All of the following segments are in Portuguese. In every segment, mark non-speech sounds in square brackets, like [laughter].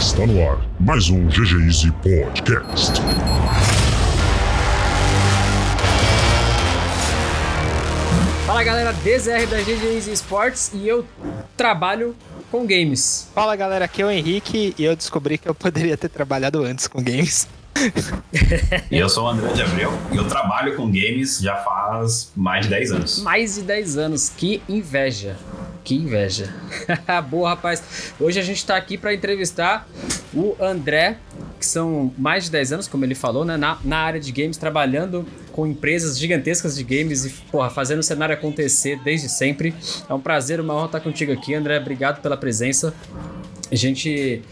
Está no ar mais um GG Easy Podcast. Fala galera, DZR da GG Easy Sports e eu trabalho com games. Fala galera, aqui é o Henrique e eu descobri que eu poderia ter trabalhado antes com games. [laughs] E eu sou o André de Abreu e eu trabalho com games já faz mais de 10 anos. Mais de 10 anos, que inveja. Que inveja. [laughs] Boa, rapaz. Hoje a gente tá aqui para entrevistar o André, que são mais de 10 anos, como ele falou, né, na, na área de games, trabalhando com empresas gigantescas de games e, porra, fazendo o cenário acontecer desde sempre. É um prazer, uma honra estar contigo aqui, André. Obrigado pela presença. A gente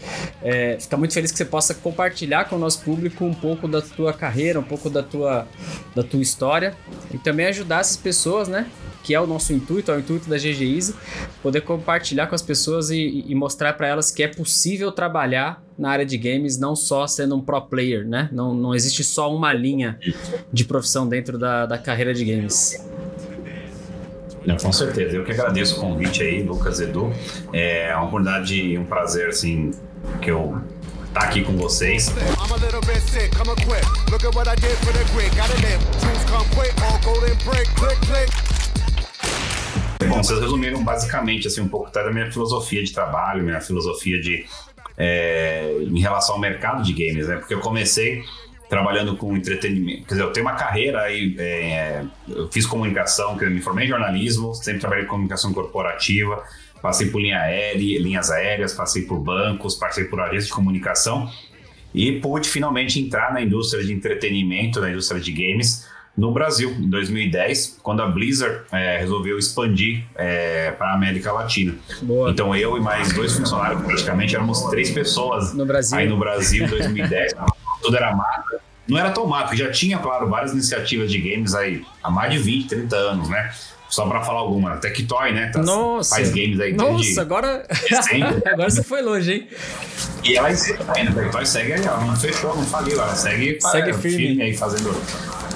é, fica muito feliz que você possa compartilhar com o nosso público um pouco da tua carreira, um pouco da tua, da tua história e também ajudar essas pessoas, né? Que é o nosso intuito, é o intuito da GG Easy, poder compartilhar com as pessoas e, e mostrar para elas que é possível trabalhar na área de games, não só sendo um pro player, né? Não, não existe só uma linha de profissão dentro da, da carreira de games. Não, com certeza. Eu que agradeço o convite aí, Lucas Edu. É uma oportunidade e um prazer, assim, que eu estar aqui com vocês. Bom, vocês resumiram basicamente, assim, um pouco da minha filosofia de trabalho, minha filosofia de... É, em relação ao mercado de games, né? Porque eu comecei trabalhando com entretenimento. Quer dizer, eu tenho uma carreira aí, é, eu fiz comunicação, que eu me formei em jornalismo, sempre trabalhei com comunicação corporativa, passei por linha aérea, linhas aéreas, passei por bancos, passei por agências de comunicação e pude finalmente entrar na indústria de entretenimento, na indústria de games, no Brasil, em 2010, quando a Blizzard é, resolveu expandir é, para a América Latina. Boa. Então eu e mais dois funcionários, praticamente éramos três pessoas No Brasil. aí no Brasil, em 2010. [laughs] tudo era mato. Não era tão porque já tinha, claro, várias iniciativas de games aí há mais de 20, 30 anos, né? Só pra falar alguma. Tectoy, né? Tá- Nossa! Faz games aí Nossa, desde agora. [laughs] agora você foi longe, hein? E ela existe ainda. A Tectoy segue aí, ela não fechou, não faliu. Ela segue, Segue é, firme. aí fazendo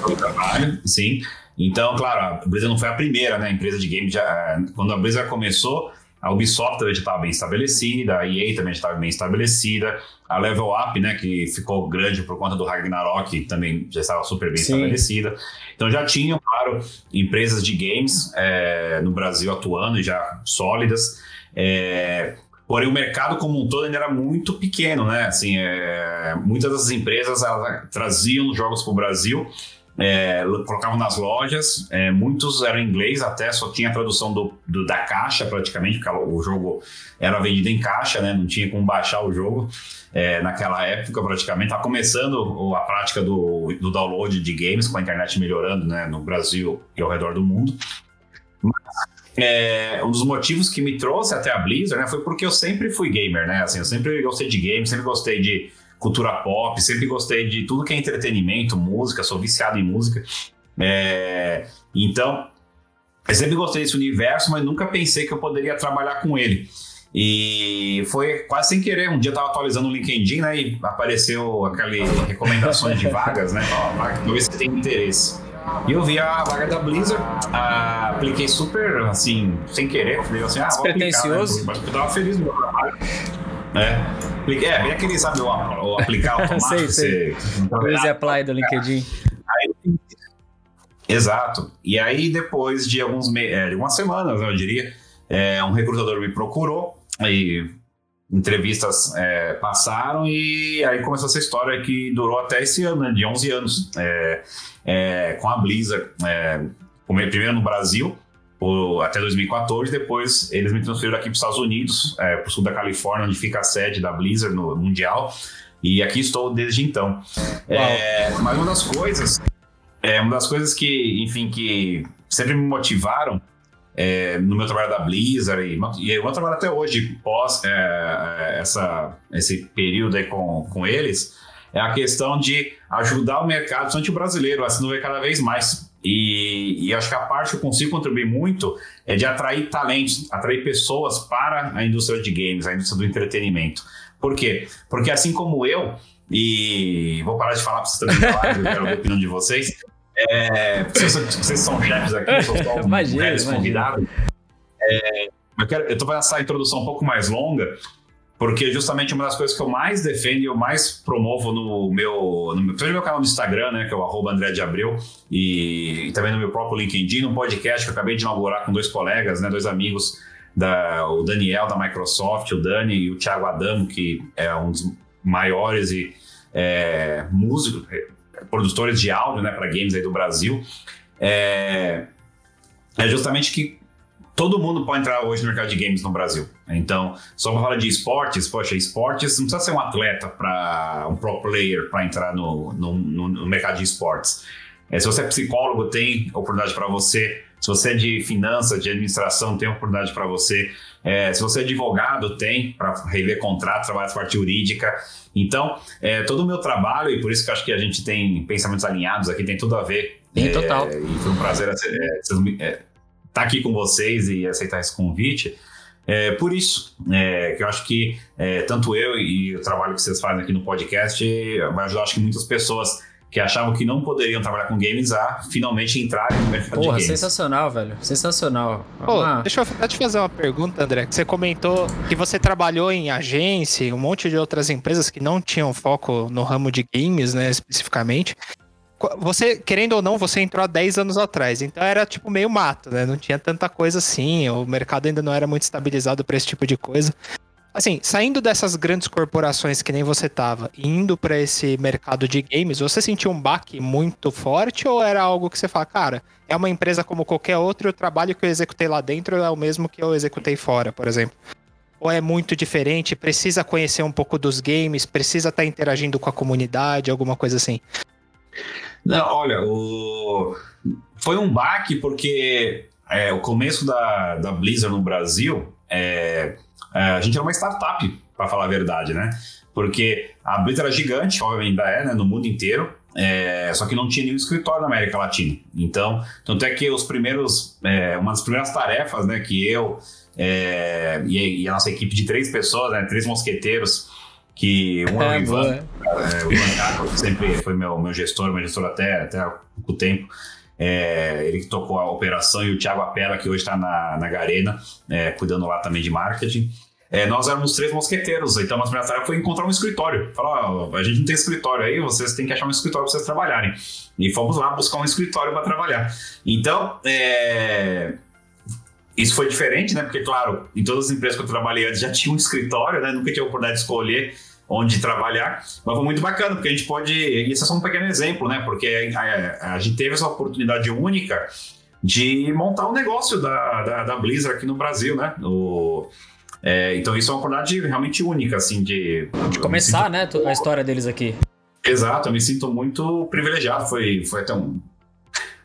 o trabalho, sim. Então, claro, a Blizzard não foi a primeira, né? A empresa de games já. Quando a Blizzard começou, a Ubisoft também já estava bem estabelecida, a EA também já estava bem estabelecida, a Level Up, né, que ficou grande por conta do Ragnarok, também já estava super bem Sim. estabelecida. Então já tinham, claro, empresas de games é, no Brasil atuando, já sólidas. É, Porém, o mercado como um todo ainda era muito pequeno, né? Assim, é, muitas dessas empresas elas traziam os jogos para o Brasil, é, colocavam nas lojas, é, muitos eram em inglês até, só tinha a tradução do, do- da caixa praticamente, porque o jogo era vendido em caixa, né? Não tinha como baixar o jogo é, naquela época praticamente. Estava começando o- a prática do, do download de games, com a internet melhorando né? no Brasil e ao redor do mundo. É, um dos motivos que me trouxe até a Blizzard né, foi porque eu sempre fui gamer, né? Assim, eu sempre gostei de games, sempre gostei de cultura pop, sempre gostei de tudo que é entretenimento, música, sou viciado em música. É, então, eu sempre gostei desse universo, mas nunca pensei que eu poderia trabalhar com ele. E foi quase sem querer. Um dia eu tava atualizando o LinkedIn, né? E apareceu aquele recomendações de vagas, né? Vaga, ver se tem interesse. E eu vi a vaga da Blizzard, ah, apliquei super, assim, sem querer. Falei assim, ah, vou aplicar, né? Mas eu tava feliz no meu trabalho. É, é bem aquele, sabe, o, o aplicar [laughs] automático. Sei, sei. Use apply do LinkedIn. Exato. E aí, depois de alguns me- é, de algumas semanas, eu diria, é, um recrutador me procurou e entrevistas é, passaram e aí começou essa história que durou até esse ano, né, de 11 anos, é, é, com a Blizzard. É, primeiro no Brasil, o- até 2014, depois eles me transferiram aqui para os Estados Unidos, é, para o sul da Califórnia, onde fica a sede da Blizzard no Mundial. E aqui estou desde então. É, mas uma das coisas é uma das coisas que, enfim, que sempre me motivaram é, no meu trabalho da Blizzard e, e o meu trabalho até hoje, pós é, é, essa, esse período aí com, com eles, é a questão de ajudar o mercado, principalmente o brasileiro, a se desenvolver cada vez mais. E, e acho que a parte que eu consigo contribuir muito é de atrair talentos, atrair pessoas para a indústria de games, a indústria do entretenimento. Por quê? Porque assim como eu, e vou parar de falar para vocês também, eu quero ver a [laughs] opinião de vocês, É, vocês, vocês são chefes aqui, eu sou só um [laughs] Imagina, convidado. É, eu, quero, eu tô fazendo essa introdução um pouco mais longa, porque justamente uma das coisas que eu mais defendo e eu mais promovo no meu, no meu, no meu canal do Instagram, né, que é o André de Abreu, e, e também no meu próprio LinkedIn, num podcast que eu acabei de inaugurar com dois colegas, né, dois amigos, da, o Daniel da Microsoft, o Dani e o Thiago Adamo, que é um dos maiores e é, músicos, é, produtores de áudio né, para games aí do Brasil. É, é justamente que todo mundo pode entrar hoje no mercado de games no Brasil. Então, só para falar de esportes, poxa, esportes não precisa ser um atleta para um pro player para entrar no, no, no- mercado de esportes. É, se você é psicólogo, tem oportunidade para você. Se você é de finanças, de administração, tem oportunidade para você. É, se você é advogado, tem para rever contrato, trabalhar essa parte jurídica. Então, é, todo o meu trabalho, e por isso que eu acho que a gente tem pensamentos alinhados aqui, tem tudo a ver. É, total. E foi um prazer é, é, estar aqui com vocês e aceitar esse convite. É, por isso, é, que eu acho que é, tanto eu e o trabalho que vocês fazem aqui no podcast vai ajudar, acho que muitas pessoas que achavam que não poderiam trabalhar com games a finalmente entrarem no mercado Porra, de games. sensacional, velho. Sensacional. Pô, deixa eu até te fazer uma pergunta, André. Que você comentou que você trabalhou em agência, e um monte de outras empresas que não tinham foco no ramo de games, né, especificamente. Você, querendo ou não, você entrou há 10 anos atrás, então era tipo meio mato, né? Não tinha tanta coisa assim, o mercado ainda não era muito estabilizado para esse tipo de coisa. Assim, saindo dessas grandes corporações que nem você tava, indo para esse mercado de games, você sentiu um baque muito forte ou era algo que você fala, cara, é uma empresa como qualquer outra e o trabalho que eu executei lá dentro é o mesmo que eu executei fora, por exemplo? Ou é muito diferente, precisa conhecer um pouco dos games, precisa estar interagindo com a comunidade, alguma coisa assim? Não, olha, o... foi um baque porque é, o começo da, da Blizzard no Brasil, é, é, a gente era uma startup, para falar a verdade, né? Porque a Blizzard era gigante, obviamente ainda é, né, no mundo inteiro, é, só que não tinha nenhum escritório na América Latina. Então, tanto é que os primeiros, é, uma das primeiras tarefas, né, que eu é, e, e a nossa equipe de três pessoas, né, três mosqueteiros, que um é, o É, Ivan, boa. é, o Ivan sempre foi meu, meu gestor, meu gestor até, até há pouco tempo. É, ele que tocou a operação e o Thiago Apela, que hoje está na, na Garena, é, cuidando lá também de marketing. É, nós éramos três mosqueteiros, então a nossa primeira tarefa foi encontrar um escritório. Falar, ó, a gente não tem escritório aí, vocês têm que achar um escritório para vocês trabalharem. E fomos lá buscar um escritório para trabalhar. Então, é, isso foi diferente, né? Porque, claro, em todas as empresas que eu trabalhei antes já tinha um escritório, né? Nunca tinha a oportunidade de escolher onde trabalhar, mas foi muito bacana, porque a gente pode. E esse é só um pequeno exemplo, né? Porque a, a gente teve essa oportunidade única de montar um negócio da, da, da Blizzard aqui no Brasil, né? O, é, então isso é uma oportunidade realmente única, assim, de. De começar, né, tu- a história deles aqui. Exato, eu me sinto muito privilegiado. Foi, foi até um.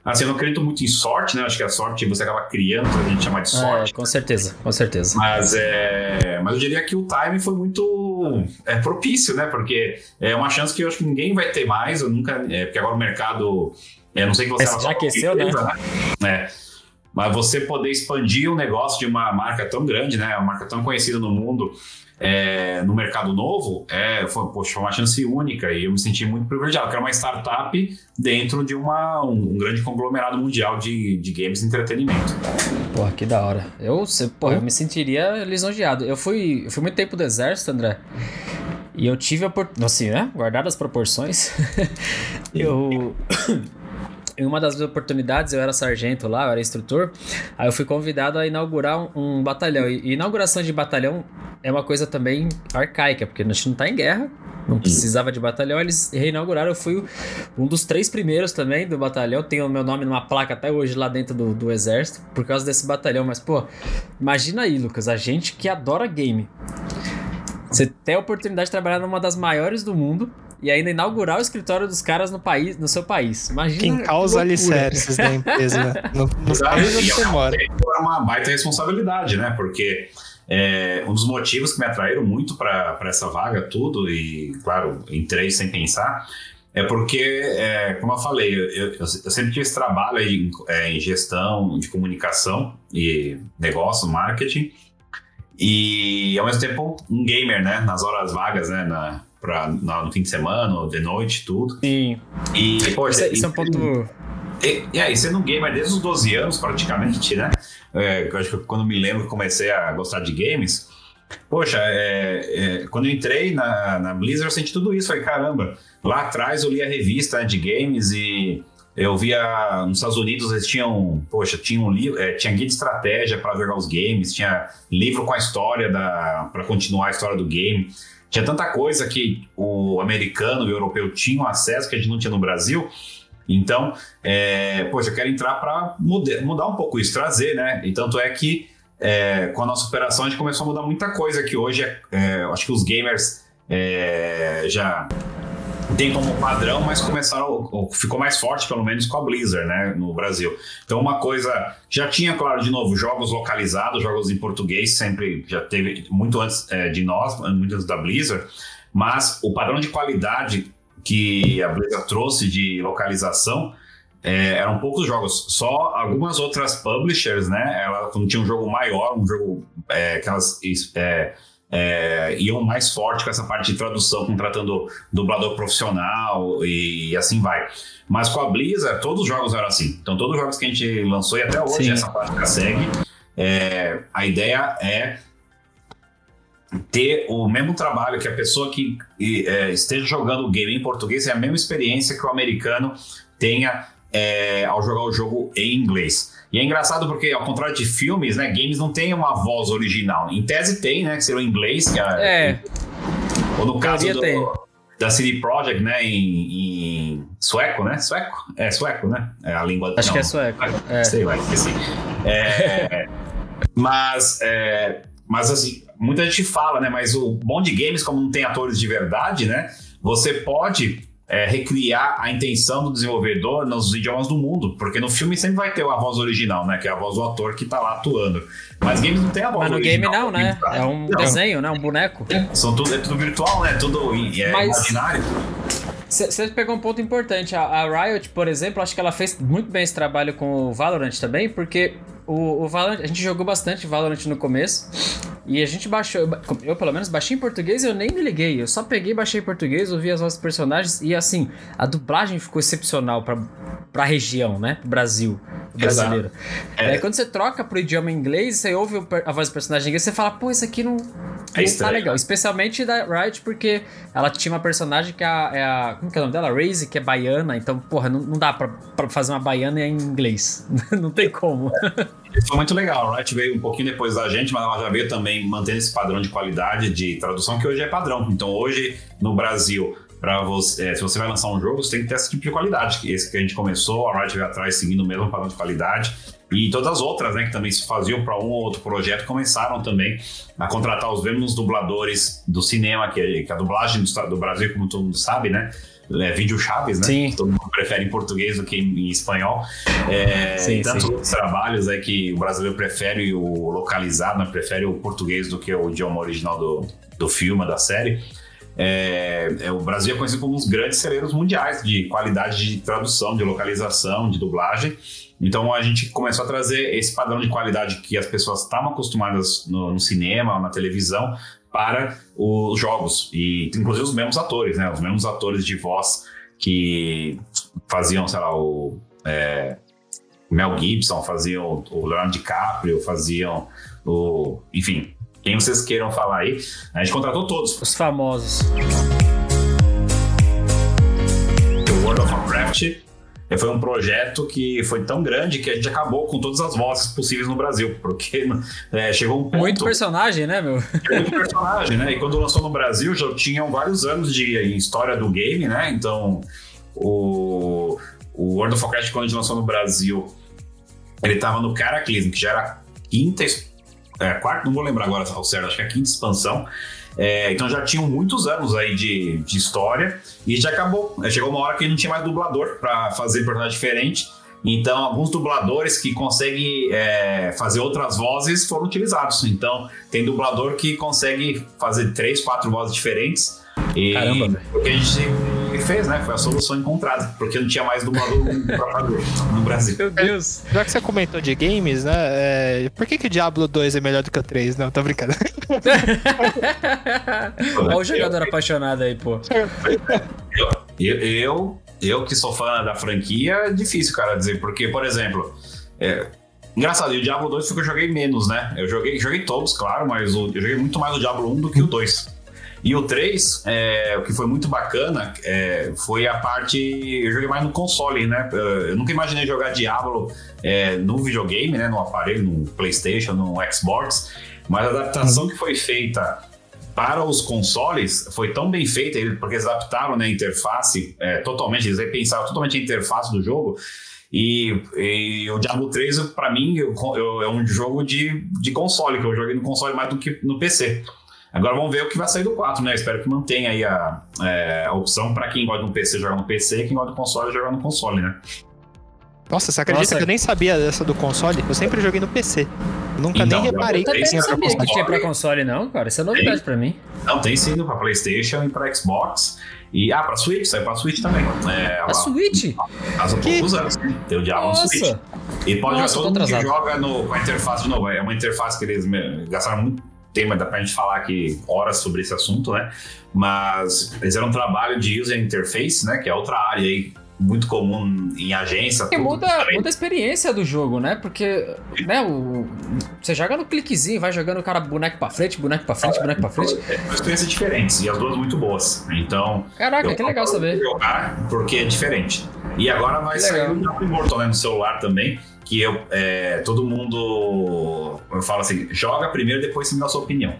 Assim, eu não acredito muito em sorte, né? Acho que a sorte você acaba criando, a gente chama de sorte. É, com certeza, com certeza. Mas, é, mas eu diria que o time foi muito é, propício, né? Porque é uma chance que eu acho que ninguém vai ter mais. Eu nunca. É, porque agora o mercado. É, não sei que você É, já aqueceu, né? né? É. Mas você poder expandir o negócio de uma marca tão grande, né? Uma marca tão conhecida no mundo, é, no mercado novo, é, foi, poxa, foi uma chance única e eu me senti muito privilegiado, porque era uma startup dentro de uma, um, um grande conglomerado mundial de, de games e entretenimento. Porra, que da hora. Eu, se- porra, eu me sentiria lisonjeado. Eu fui, eu fui muito tempo do exército, André. E eu tive a oportunidade. Assim, né? Guardadas as proporções. [laughs] eu. Em uma das oportunidades, eu era sargento lá, eu era instrutor. Aí eu fui convidado a inaugurar um, um batalhão. E inauguração de batalhão é uma coisa também arcaica, porque a gente não tá em guerra, não precisava de batalhão, eles reinauguraram. Eu fui um dos três primeiros também do batalhão. Tenho o meu nome numa placa até hoje lá dentro do, do exército, por causa desse batalhão. Mas, pô, imagina aí, Lucas, a gente que adora game. Você tem a oportunidade de trabalhar numa das maiores do mundo e ainda inaugurar o escritório dos caras no país, no seu país. Imagina. Quem causa alicerces da empresa né? [laughs] no, no Exato. país onde E você mora. Era uma baita responsabilidade, né? Porque é, um dos motivos que me atraíram muito para essa vaga, tudo, e claro, entrei sem pensar, é porque, é, como eu falei, eu, eu- eu sempre tive esse trabalho aí em, é, em gestão, de comunicação e negócio, marketing, e ao mesmo tempo um gamer, né? Nas horas vagas, né? Na, pra, no fim de semana, ou de noite, tudo. Sim. E, pô, Isso, é- isso é um ponto. E, e aí, sendo um gamer desde os 12 anos, praticamente, né? É, eu acho que quando me lembro que comecei a gostar de games, poxa, é, é, quando eu entrei na, na Blizzard, eu senti tudo isso. Falei, caramba, lá atrás eu li a revista né, de games e eu via nos Estados Unidos eles tinham, poxa, tinha um livro, é, tinha guia de estratégia para jogar os games, tinha livro com a história da para continuar a história do game. Tinha tanta coisa que o americano e o europeu tinham acesso que a gente não tinha no Brasil. Então, é, poxa, eu quero entrar para mudar, um pouco isso, trazer, né? E tanto é que é, com a nossa operação a gente começou a mudar muita coisa que hoje é, é, acho que os gamers é, já tem como padrão, mas começaram, ou ficou mais forte pelo menos com a Blizzard, né, no Brasil. Então uma coisa, já tinha, claro, de novo, jogos localizados, jogos em português, sempre já teve, muito antes é, de nós, muito antes da Blizzard, mas o padrão de qualidade que a Blizzard trouxe de localização é, eram poucos jogos, só algumas outras publishers, né? Ela quando tinha um jogo maior, um jogo é, que elas é, é, iam mais forte com essa parte de tradução, contratando dublador profissional e, e, assim vai. Mas com a Blizzard, todos os jogos eram assim. Então, todos os jogos que a gente lançou e até hoje Sim. essa prática segue. É, a ideia é ter o mesmo trabalho que a pessoa que é, esteja jogando o game em português é a mesma experiência que o americano tenha é, ao jogar o jogo em inglês. E é engraçado porque, ao contrário de filmes, né, games não tem uma voz original. Em tese tem, né, que seria o inglês, que é, É, ou no caso do, tem. da CD Projekt, né, em, em sueco, né? Sueco? É sueco, né? É a língua. Acho não, que é sueco. É. Sei lá, esqueci. É, mas, é, mas assim, muita gente fala, né? Mas o bom de games, como não tem atores de verdade, né? Você pode é, recriar a intenção do desenvolvedor nos idiomas do mundo, porque no filme sempre vai ter a voz original, né? Que é a voz do ator que tá lá atuando. Mas games não tem a voz Mas no original. game não, né? É um Não, desenho, né? Um boneco. São tudo, é tudo virtual, né? Tudo é, Mas- imaginário. Você pegou um ponto importante. A, a Riot, por exemplo, acho que ela fez muito bem esse trabalho com o Valorant também, porque o, o Valorant, a gente jogou bastante Valorant no começo e a gente baixou. Eu, pelo menos, baixei em português e eu nem me liguei. Eu só peguei, baixei em português, ouvi as vozes dos personagens e, assim, a dublagem ficou excepcional pra, pra região, né? Brasil, brasileiro. É. Aí quando você troca pro idioma inglês, você ouve a voz do personagem em inglês, você fala, pô, isso aqui não, não tá legal. Especialmente da Riot, porque ela tinha uma personagem que é a. é a- como que é o nome dela? Raze, que é baiana. Então, porra, não, não dá pra, pra fazer uma baiana em inglês. [laughs] não tem como. Isso foi muito legal. A Riot veio um pouquinho depois da gente, mas ela já veio também mantendo esse padrão de qualidade de tradução que hoje é padrão. Então hoje no Brasil, para você, é, se você vai lançar um jogo, você tem que ter esse tipo de qualidade. Esse que a gente começou, a Riot veio atrás seguindo o mesmo padrão de qualidade. E todas as outras, né, que também se faziam para um ou outro projeto, começaram também a contratar os mesmos dubladores do cinema, que, é- que a dublagem do, do Brasil, como todo mundo sabe, né? É vídeo chaves, né? Sim. Todo mundo prefere em português do que em, em espanhol. É, Sim, e tantos sim. outros trabalhos é que o brasileiro prefere o localizado, né? prefere o português do que o idioma original do, do filme, da série. É, é, o Brasil é conhecido como um dos grandes celeiros mundiais de qualidade de tradução, de localização, de dublagem. Então a gente começou a trazer esse padrão de qualidade que as pessoas estavam acostumadas no, no cinema, na televisão, para os jogos. E inclusive os mesmos atores, né? Os mesmos atores de voz que faziam, sei lá, o. é, Mel Gibson, faziam o Leonardo DiCaprio, faziam o. Enfim, quem vocês queiram falar aí. A gente contratou todos. Os famosos. O World of Warcraft foi um projeto que foi tão grande que a gente acabou com todas as vozes possíveis no Brasil, porque eh, chegou um ponto... Muito personagem, né, meu? muito personagem, né? E quando lançou no Brasil já tinham vários anos de história do game, né? Então, o, o World of Warcraft, quando a gente lançou no Brasil, ele tava no Cataclysm, que já era a quinta, é, quarta, não vou lembrar agora ao certo, acho que é a quinta expansão. É, então já tinham muitos anos aí de, de história e já acabou. É, Chegou uma hora que não tinha mais dublador para fazer personagem diferente. Então, alguns dubladores que conseguem é, fazer outras vozes foram utilizados. Então, tem dublador que consegue fazer três, quatro vozes diferentes. E Caramba, velho. o que a gente fez, né? Foi a solução encontrada, porque não tinha mais dublador pra fazer no Brasil. Meu Deus. Já que você comentou de games, né? é, Por que, que o Diablo 2 é melhor do que o 3? Não, tô brincando. Olha o jogador apaixonado aí, pô. Eu, eu, eu que sou fã da franquia, é difícil, cara, dizer, porque, por exemplo, é, engraçado, e o Diablo 2 foi que eu joguei menos, né? Eu joguei, joguei todos, claro, mas o- eu joguei muito mais o Diablo 1 do que o 2. E o 3, é, o que foi muito bacana, é, foi a parte. Eu joguei mais no console, né? Eu nunca imaginei jogar Diablo é, no videogame, né? No aparelho, no PlayStation, no Xbox. Mas a adaptação que foi feita para os consoles foi tão bem feita, porque eles adaptaram né, a interface é, totalmente, eles repensaram totalmente a interface do jogo. E, e o Diablo 3, para mim, eu- eu- é um jogo de, de console, que eu joguei no console mais do que no PC. Agora vamos ver o que vai sair do 4, né? Espero que mantenha aí a, é, a opção para quem gosta no PC jogar no PC, quem gosta do console jogar no console, né? Nossa, você acredita Nossa. que eu nem sabia dessa do console? Eu sempre joguei no PC. Eu nunca Então, nem reparei que tinha não pra sabia que console. tinha pra console, não, cara. Isso é novidade pra mim. Não, tem sim para PlayStation e para Xbox. E, ah, para Switch, saiu para Switch também. É, A Switch? Faz um Que- poucos anos, né? Tem o Diablo no Switch. Nossa! E pode Nossa, jogar todo mundo que joga no, com a interface de novo. É uma interface que eles gastaram muito tempo, dá pra gente falar aqui horas sobre esse assunto, né? Mas eles fizeram um trabalho de user interface, né? Que é outra área aí muito comum em agência. Que tudo. muda, muda a experiência do jogo, né? Porque, né, o, você joga no cliquezinho, vai jogando o cara boneco pra frente, boneco pra frente, boneco pra frente. É, são experiências diferentes e as duas muito boas. Então, Caraca, que legal saber. jogar porque é diferente. E agora vai sair o Immortal né, no celular também, que eu, é, todo mundo, eu falo assim, joga primeiro, depois você me dá a sua opinião.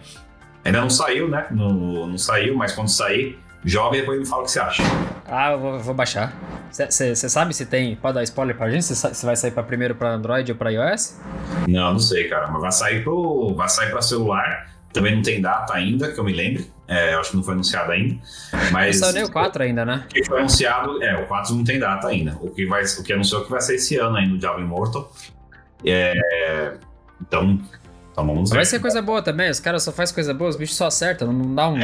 Ainda não saiu, né? Não, não saiu, mas quando sair, joga e depois me fala o que você acha. Ah, eu vou, vou baixar. Você sabe se tem. Pode dar spoiler pra gente? Se vai sair pra primeiro pra Android ou pra iOS? Não, não sei, cara, mas vai sair pro, vai sair para celular. Também não tem data ainda, que eu me lembre. É, eu acho que não foi anunciado ainda. Mas saiu nem o 4 ainda, né? O que foi anunciado, é, o 4 não tem data ainda. O que, vai, o que anunciou que vai ser esse ano aí no Diablo Immortal. É, então, Vai ser coisa boa também, os caras só fazem coisa boa, os bichos só acertam, não dá um,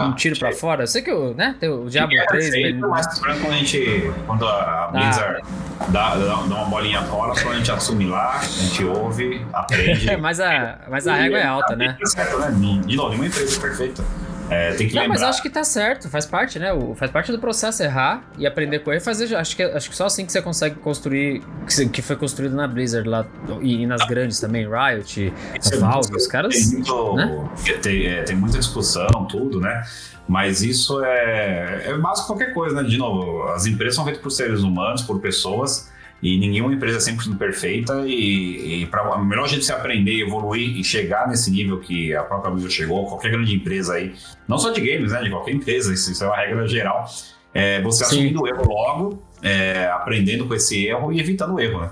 um tiro pra fora. Eu sei que o, né, tem o Diablo É, 3, sei, ele- mas quando a gente. Quando a Blizzard dá, dá, dá uma bolinha fora, só a gente assume lá, a gente ouve, [laughs] aprende. mas, a, mas a régua é alta, né? Certo, né? De novo, nenhuma empresa é perfeita. É, tem que Não, lembrar. mas acho que tá certo, faz parte, né? O- Faz parte do processo errar e aprender com ele fazer. Acho que, acho que só assim que você consegue construir. Que, que foi construído na Blizzard lá e, e nas grandes também, Riot, é Valve, os caras. Tem, muito- né? tem, é, tem muita discussão, tudo, né? Mas isso é, é básico qualquer coisa, né? De novo, as empresas são feitas por seres humanos, por pessoas, e nenhuma empresa é 100% perfeita. E, e para a melhor jeito de se aprender, evoluir e chegar nesse nível que a própria Blizzard chegou, qualquer grande empresa aí, não só de games, né? De qualquer empresa, isso, isso é uma regra geral. É você Sim. assumindo o erro logo, é, aprendendo com esse erro e evitando o erro, né?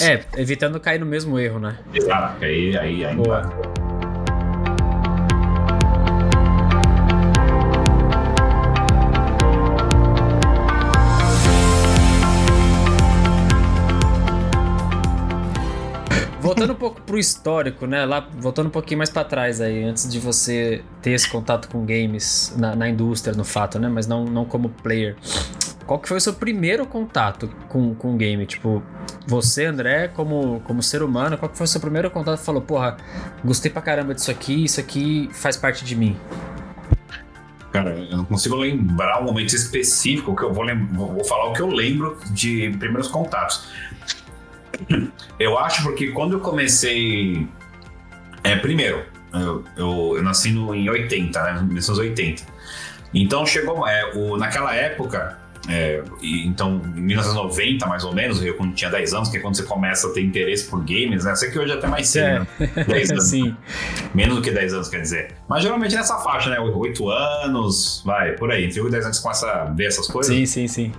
É, evitando cair no mesmo erro, né? Exato, porque aí, aí ainda. Boa. Voltando um pouco pro histórico, né? Lá, voltando um pouquinho mais pra trás aí, antes de você ter esse contato com games na, na indústria, no fato, né? Mas não, não como player. Qual que foi o seu primeiro contato com, com o game? Tipo, você, André, como, como ser humano, qual que foi o seu primeiro contato? Falou, porra, gostei pra caramba disso aqui, isso aqui faz parte de mim. Cara, eu não consigo lembrar um momento específico que eu vou vou falar o que eu lembro de primeiros contatos. Eu acho porque quando eu comecei. É, primeiro, eu, eu, eu nasci no, em 80, né? 1980. Então chegou. É, o, naquela época. É, e, então, em 1990, mais ou menos, eu quando tinha 10 anos, que é quando você começa a ter interesse por games, né? Sei que hoje é até mais cedo, né? 10 [laughs] anos. Sim. Menos do que 10 anos, quer dizer. Mas geralmente nessa faixa, né? 8 anos, vai, por aí. Entre 8 e 10 anos você começa a ver essas coisas. Sim, sim, sim.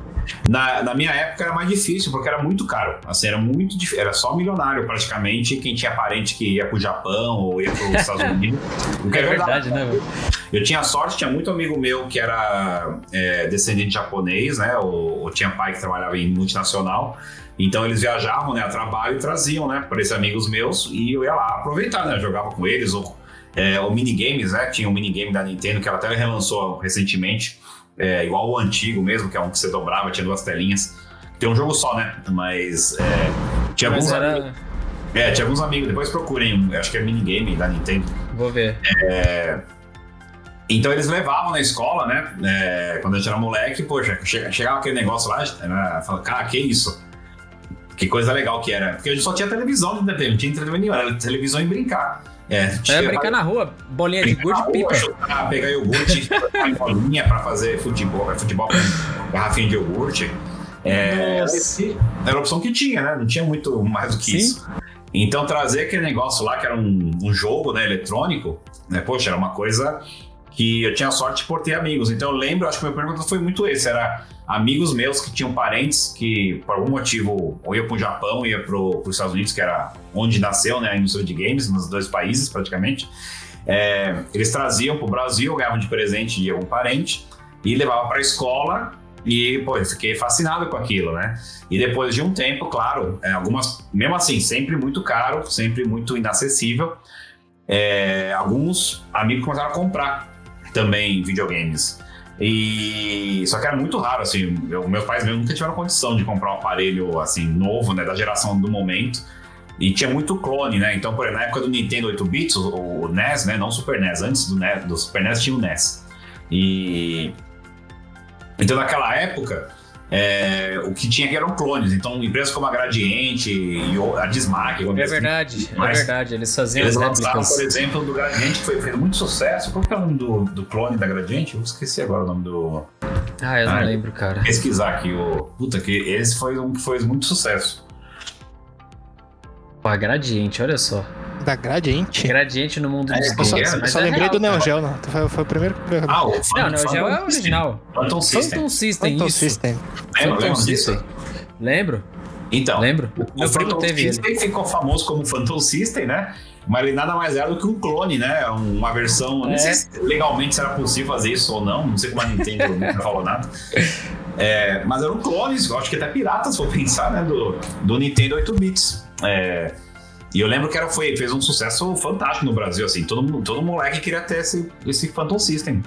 Na, na minha época era mais difícil, porque era muito caro. Assim, era muito difícil. Era só milionário, praticamente, quem tinha parente que ia pro Japão ou ia pros [laughs] Estados Unidos. O que É verdade, né? velho? eu tinha sorte, tinha muito amigo meu que era é, descendente japonês, né? Ou, ou tinha pai que trabalhava em multinacional. Então eles viajavam, né, a trabalho e traziam, né, para esses amigos meus e eu ia lá aproveitar, né, jogava com eles ou, é, ou minigames, né, tinha um minigame da Nintendo que ela até relançou recentemente, é, igual o antigo mesmo, que é um que você dobrava, tinha duas telinhas. Tem um jogo só, né, mas é, tinha Mas alguns era. amigos, é, tinha alguns amigos, depois procurem, acho que é minigame da Nintendo. Vou ver. Então eles levavam na escola, né? é, quando a gente era moleque, poxa, che- chegava aquele negócio lá, era, falava, cara, que isso? Que coisa legal que era. Porque a gente só tinha televisão de não tinha entretenimento era televisão e brincar. É, É, tinha- brincar na rua, bolinha de gude e pipa. chutar, pegar iogurte, [laughs] bolinha pra fazer futebol, é, futebol com garrafinha de iogurte. É, esse- era a opção que tinha, né? Não tinha muito mais do que Sim. isso. Então trazer aquele negócio lá, que era um, um jogo né, eletrônico, né? Poxa, era uma coisa que eu tinha sorte por ter amigos. Então eu lembro, acho que meu pergunta foi muito esse, era amigos meus que tinham parentes que, por algum motivo, ou ia pro Japão, ia pro, pros Estados Unidos, que era onde nasceu né, a indústria de games, nos dois países praticamente. É, eles traziam pro Brasil, ganhavam de presente de algum parente e levavam pra escola e, pô, eu fiquei fascinado com aquilo, né? E depois de um tempo, claro, é, algumas, mesmo assim, sempre muito caro, sempre muito inacessível, é, alguns amigos começaram a comprar também videogames. E só que era muito raro, assim, eu- meus pais mesmo nunca tiveram condição de comprar um aparelho assim novo, né, da geração do momento. E tinha muito clone, né? Então, por exemplo, na época do Nintendo 8 bits, o, o NES, né, não o Super NES, antes do, NES, do Super NES tinha o NES. E então naquela época é, o que tinha que eram clones. Então, empresas como a Gradiente e a Dismac, É verdade, é Mas verdade. Eles faziam eles lançaram, por exemplo, do Gradiente, que foi, fez muito sucesso. Qual que é o nome do, do clone da Gradiente? Eu esqueci agora o nome do. Ah, eu não Ah, lembro, cara. Pesquisar aqui. O... Puta, que esse foi um que foi muito sucesso. Pô, Gradiente, olha só. Da Gradiente? Gradiente no mundo É, dos eu só- games. eu Eu mas só é lembrei real, do Neo. Geo, não. Foi, foi o primeiro que veio. Ah, o Não, Phantom- Neo Geo é original. Phantom System. Phantom System, Phantom isso. System. Lembra, Phantom System. disso? Lembro, Então, lembro. o Meu primo Phantom teve ele. System ficou famoso como Phantom System, né? Mas ele nada mais era do que um clone, né? Uma versão. Não É. sei se legalmente será possível fazer isso ou não. Não sei como a Nintendo [laughs] nunca falou nada. É, mas eram clones, eu acho que até piratas, se for pensar, né? Do, do Nintendo 8 bits. É, e eu lembro que era, foi, fez um sucesso fantástico no Brasil, assim. Todo, todo moleque queria ter esse, esse Phantom System.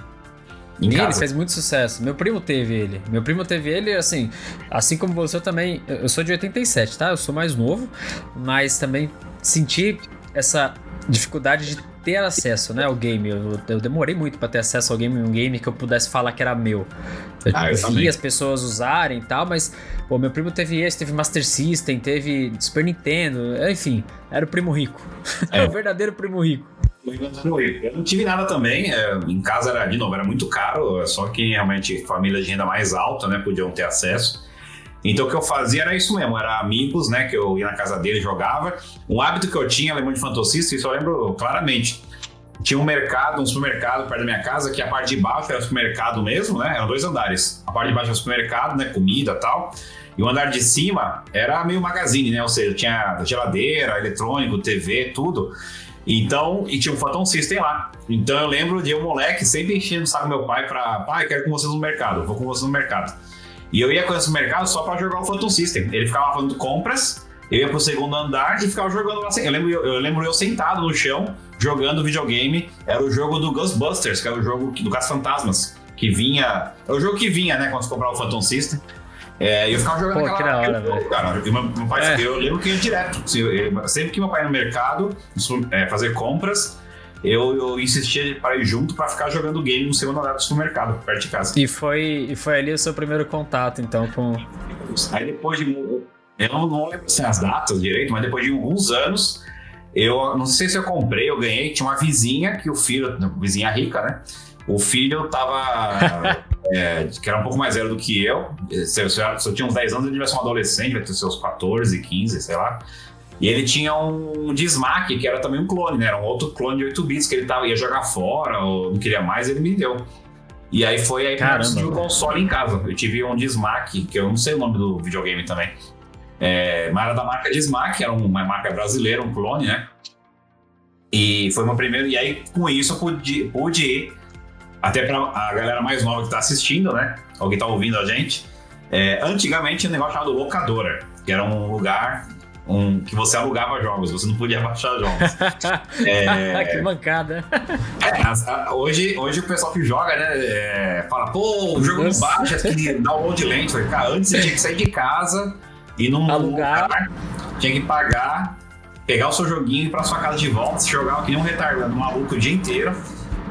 Em E ele fez muito sucesso. Meu primo teve ele. Meu primo teve ele, assim, assim como você eu também. Eu sou de 87, tá? Eu sou mais novo, mas também senti essa dificuldade de ter acesso, né, ao game. Eu, eu demorei muito pra ter acesso ao game, um game que eu pudesse falar que era meu. Eu Ah, eu vi também. as pessoas usarem e tal, mas pô, meu primo teve esse, teve Master System, teve Super Nintendo, enfim, era o primo rico. [laughs] É. o verdadeiro primo rico. Eu não tive nada também. é, em casa era, de novo, era muito caro. Só quem realmente, família de renda mais alta, né, podiam ter acesso. Então o que eu fazia era isso mesmo, era amigos, né, que eu ia na casa dele jogava. Um hábito que eu tinha, lembrando de fantasista, isso eu lembro claramente. Tinha um mercado, um supermercado perto da minha casa, que a parte de baixo era supermercado mesmo, né? Eram dois andares. A parte de baixo era supermercado, né? Comida tal. E o andar de cima era meio magazine, né? Ou seja, tinha geladeira, eletrônico, TV, tudo. Então, e tinha um Phantom System lá. Então eu lembro de um moleque sempre enchendo o saco do meu pai pra. Pai, quero com vocês no mercado, vou com vocês no mercado. E eu ia com esse mercado só pra jogar o Phantom System. Ele ficava fazendo compras, eu ia pro segundo andar e ficava jogando lá. Eu lembro, eu, eu lembro eu sentado no chão, jogando videogame. Era o jogo do Ghostbusters, que era o jogo do Caça Fantasmas. Que vinha. É o jogo que vinha, né, quando você comprava o Phantom System. É, e eu ficava jogando Pô, aquela hora, jogo, cara. Meu, meu pai, É. Eu lembro que ia direto. Assim, eu- sempre que meu pai ia no mercado é, fazer compras, eu, eu insistia para ir junto para ficar jogando game no segundo andar do supermercado, perto de casa. E foi, e foi ali o seu primeiro contato, então, com. Aí depois de. Eu não, não lembro assim, as datas direito, mas depois de alguns anos, eu não sei se eu comprei, eu ganhei. Tinha uma vizinha que o filho, vizinha rica, né? O filho tava. [laughs] é, que era um pouco mais velho do que eu. Se eu, se eu- tinha uns 10 anos, ele ser um adolescente, vai ter seus 14, 15, sei lá. E ele tinha um Dismac, que era também um clone, né? Era um outro clone de 8 bits que ele tava, ia jogar fora, ou não queria mais, ele me deu. E aí foi aí que eu um console em casa. Eu tive um Dismac, que eu não sei o nome do videogame também. É, mas era da marca Dismac, era uma marca brasileira, um clone, né? E foi meu primeiro. E aí, com isso, eu pude, pude ir até pra a galera mais nova que tá assistindo, né? Ou que tá ouvindo a gente. É, antigamente tinha um negócio chamado locadora, que era um lugar um, que você alugava jogos, você não podia baixar jogos. [laughs] É, [laughs] que mancada. é, hoje, hoje o pessoal que joga, né, é, fala, pô, o jogo não baixa, [laughs] que download lento. Falei, Cara, antes você tinha que sair de casa e num Alugar. lugar, tinha que pagar, pegar o seu joguinho e ir pra sua casa de volta, jogava que nem um retardado maluco o dia inteiro.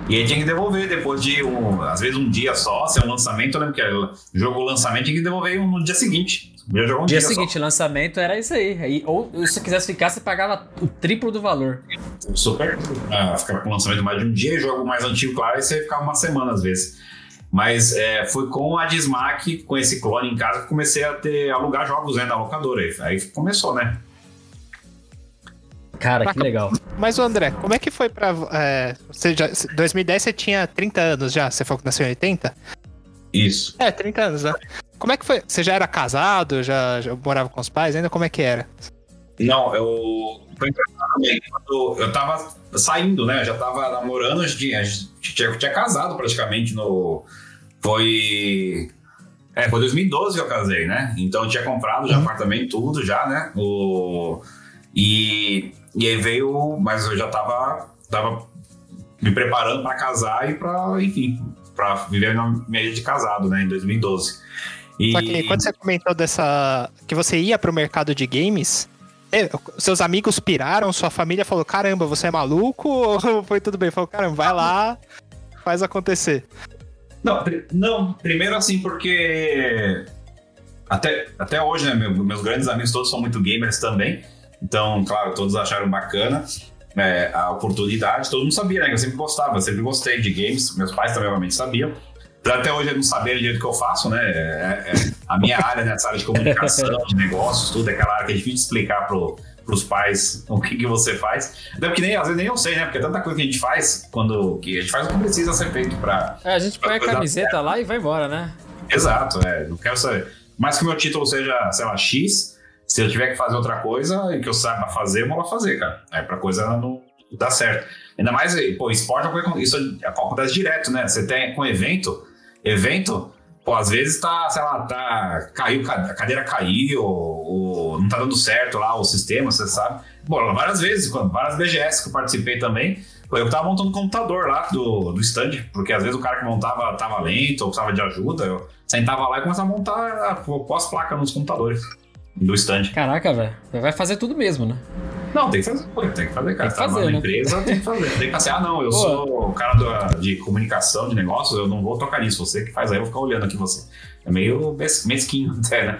E aí tinha que devolver depois de, um, às vezes, um dia só, se é um lançamento, eu lembro que era jogo lançamento, tinha que devolver no dia seguinte. Jogar um Dia dia, seguinte, lançamento era isso aí. aí. Ou se você quisesse ficar, você pagava o triplo do valor. só. Super. Ah, ficar com lançamento mais de um dia, jogo mais antigo, claro, aí você ficava uma semana às vezes. Mas é, foi com a Dismac, com esse clone em casa, que comecei a ter alugar jogos né, na locadora. Aí, começou, né? Cara, que legal. Mas, o André, como é que foi pra. É, você já, 2010 você tinha 30 anos já, você falou que nasceu em 80? Isso. É, 30 anos, né? Como é que foi? Você já era casado, já, já morava com os pais ainda? Como é que era? Não, eu. Foi engraçado também. Quando eu tava saindo, né? Eu já tava namorando, a gente, a gente tinha, tinha casado praticamente no. Foi. É, foi 2012 que eu casei, né? Então eu tinha comprado já apartamento, tudo já, né? O, e, e aí veio. Mas eu já tava, tava me preparando pra casar e pra, enfim, pra viver na minha vida de casado, né? Em 2012. E, Só que quando você comentou dessa. que você ia pro mercado de games, é, seus amigos piraram, sua família falou: caramba, você é maluco? Ou [laughs] foi tudo bem? Falou: caramba, vai lá, faz acontecer. Não, não, primeiro assim, porque até, até hoje, né, meu- meus grandes amigos todos são muito gamers também. Então, claro, todos acharam bacana é, a oportunidade. Todo mundo sabia, né? que Eu sempre gostava, eu sempre gostei de games. Meus pais também, obviamente, sabiam. Até hoje não direito o que eu faço, né? É- é a minha área, nessa área de comunicação, de negócios, tudo, é aquela área que é difícil de explicar pro, pros pais o que, que você faz. Até porque nem, às vezes nem eu sei, né? Porque é tanta coisa que a gente faz quando. que a gente faz o que precisa ser feito pra, É, a gente põe a camiseta lá e vai embora, né? Exato, é. Não quero saber. Mais que o meu título seja, sei lá, X, se eu tiver que fazer outra coisa e que eu saiba fazer, eu vou lá fazer, cara. É pra coisa não dar certo. Ainda mais, pô, esporte é isso acontece direto, né? Você tem com evento, evento, pô, às vezes tá, sei lá, tá. Caiu, a cadeira caiu, ou, ou não tá dando certo lá o sistema, você sabe. Bom, várias vezes, várias BGS que eu participei também. Eu tava montando o computador lá do, do stand, porque às vezes o cara que montava tava lento ou precisava de ajuda. Eu sentava lá e começava a montar a pós-placa nos computadores do stand. Caraca, velho. Vai fazer tudo mesmo, né? Não, tem que fazer, tem que fazer, cara. Tem que tá fazer, numa né? empresa, tem que fazer. Tem que fazer, ah, não, eu Pô. sou o cara de comunicação, de negócios, eu não vou tocar nisso. Você que faz aí, eu vou ficar olhando aqui você. É meio mes- mesquinho até, né?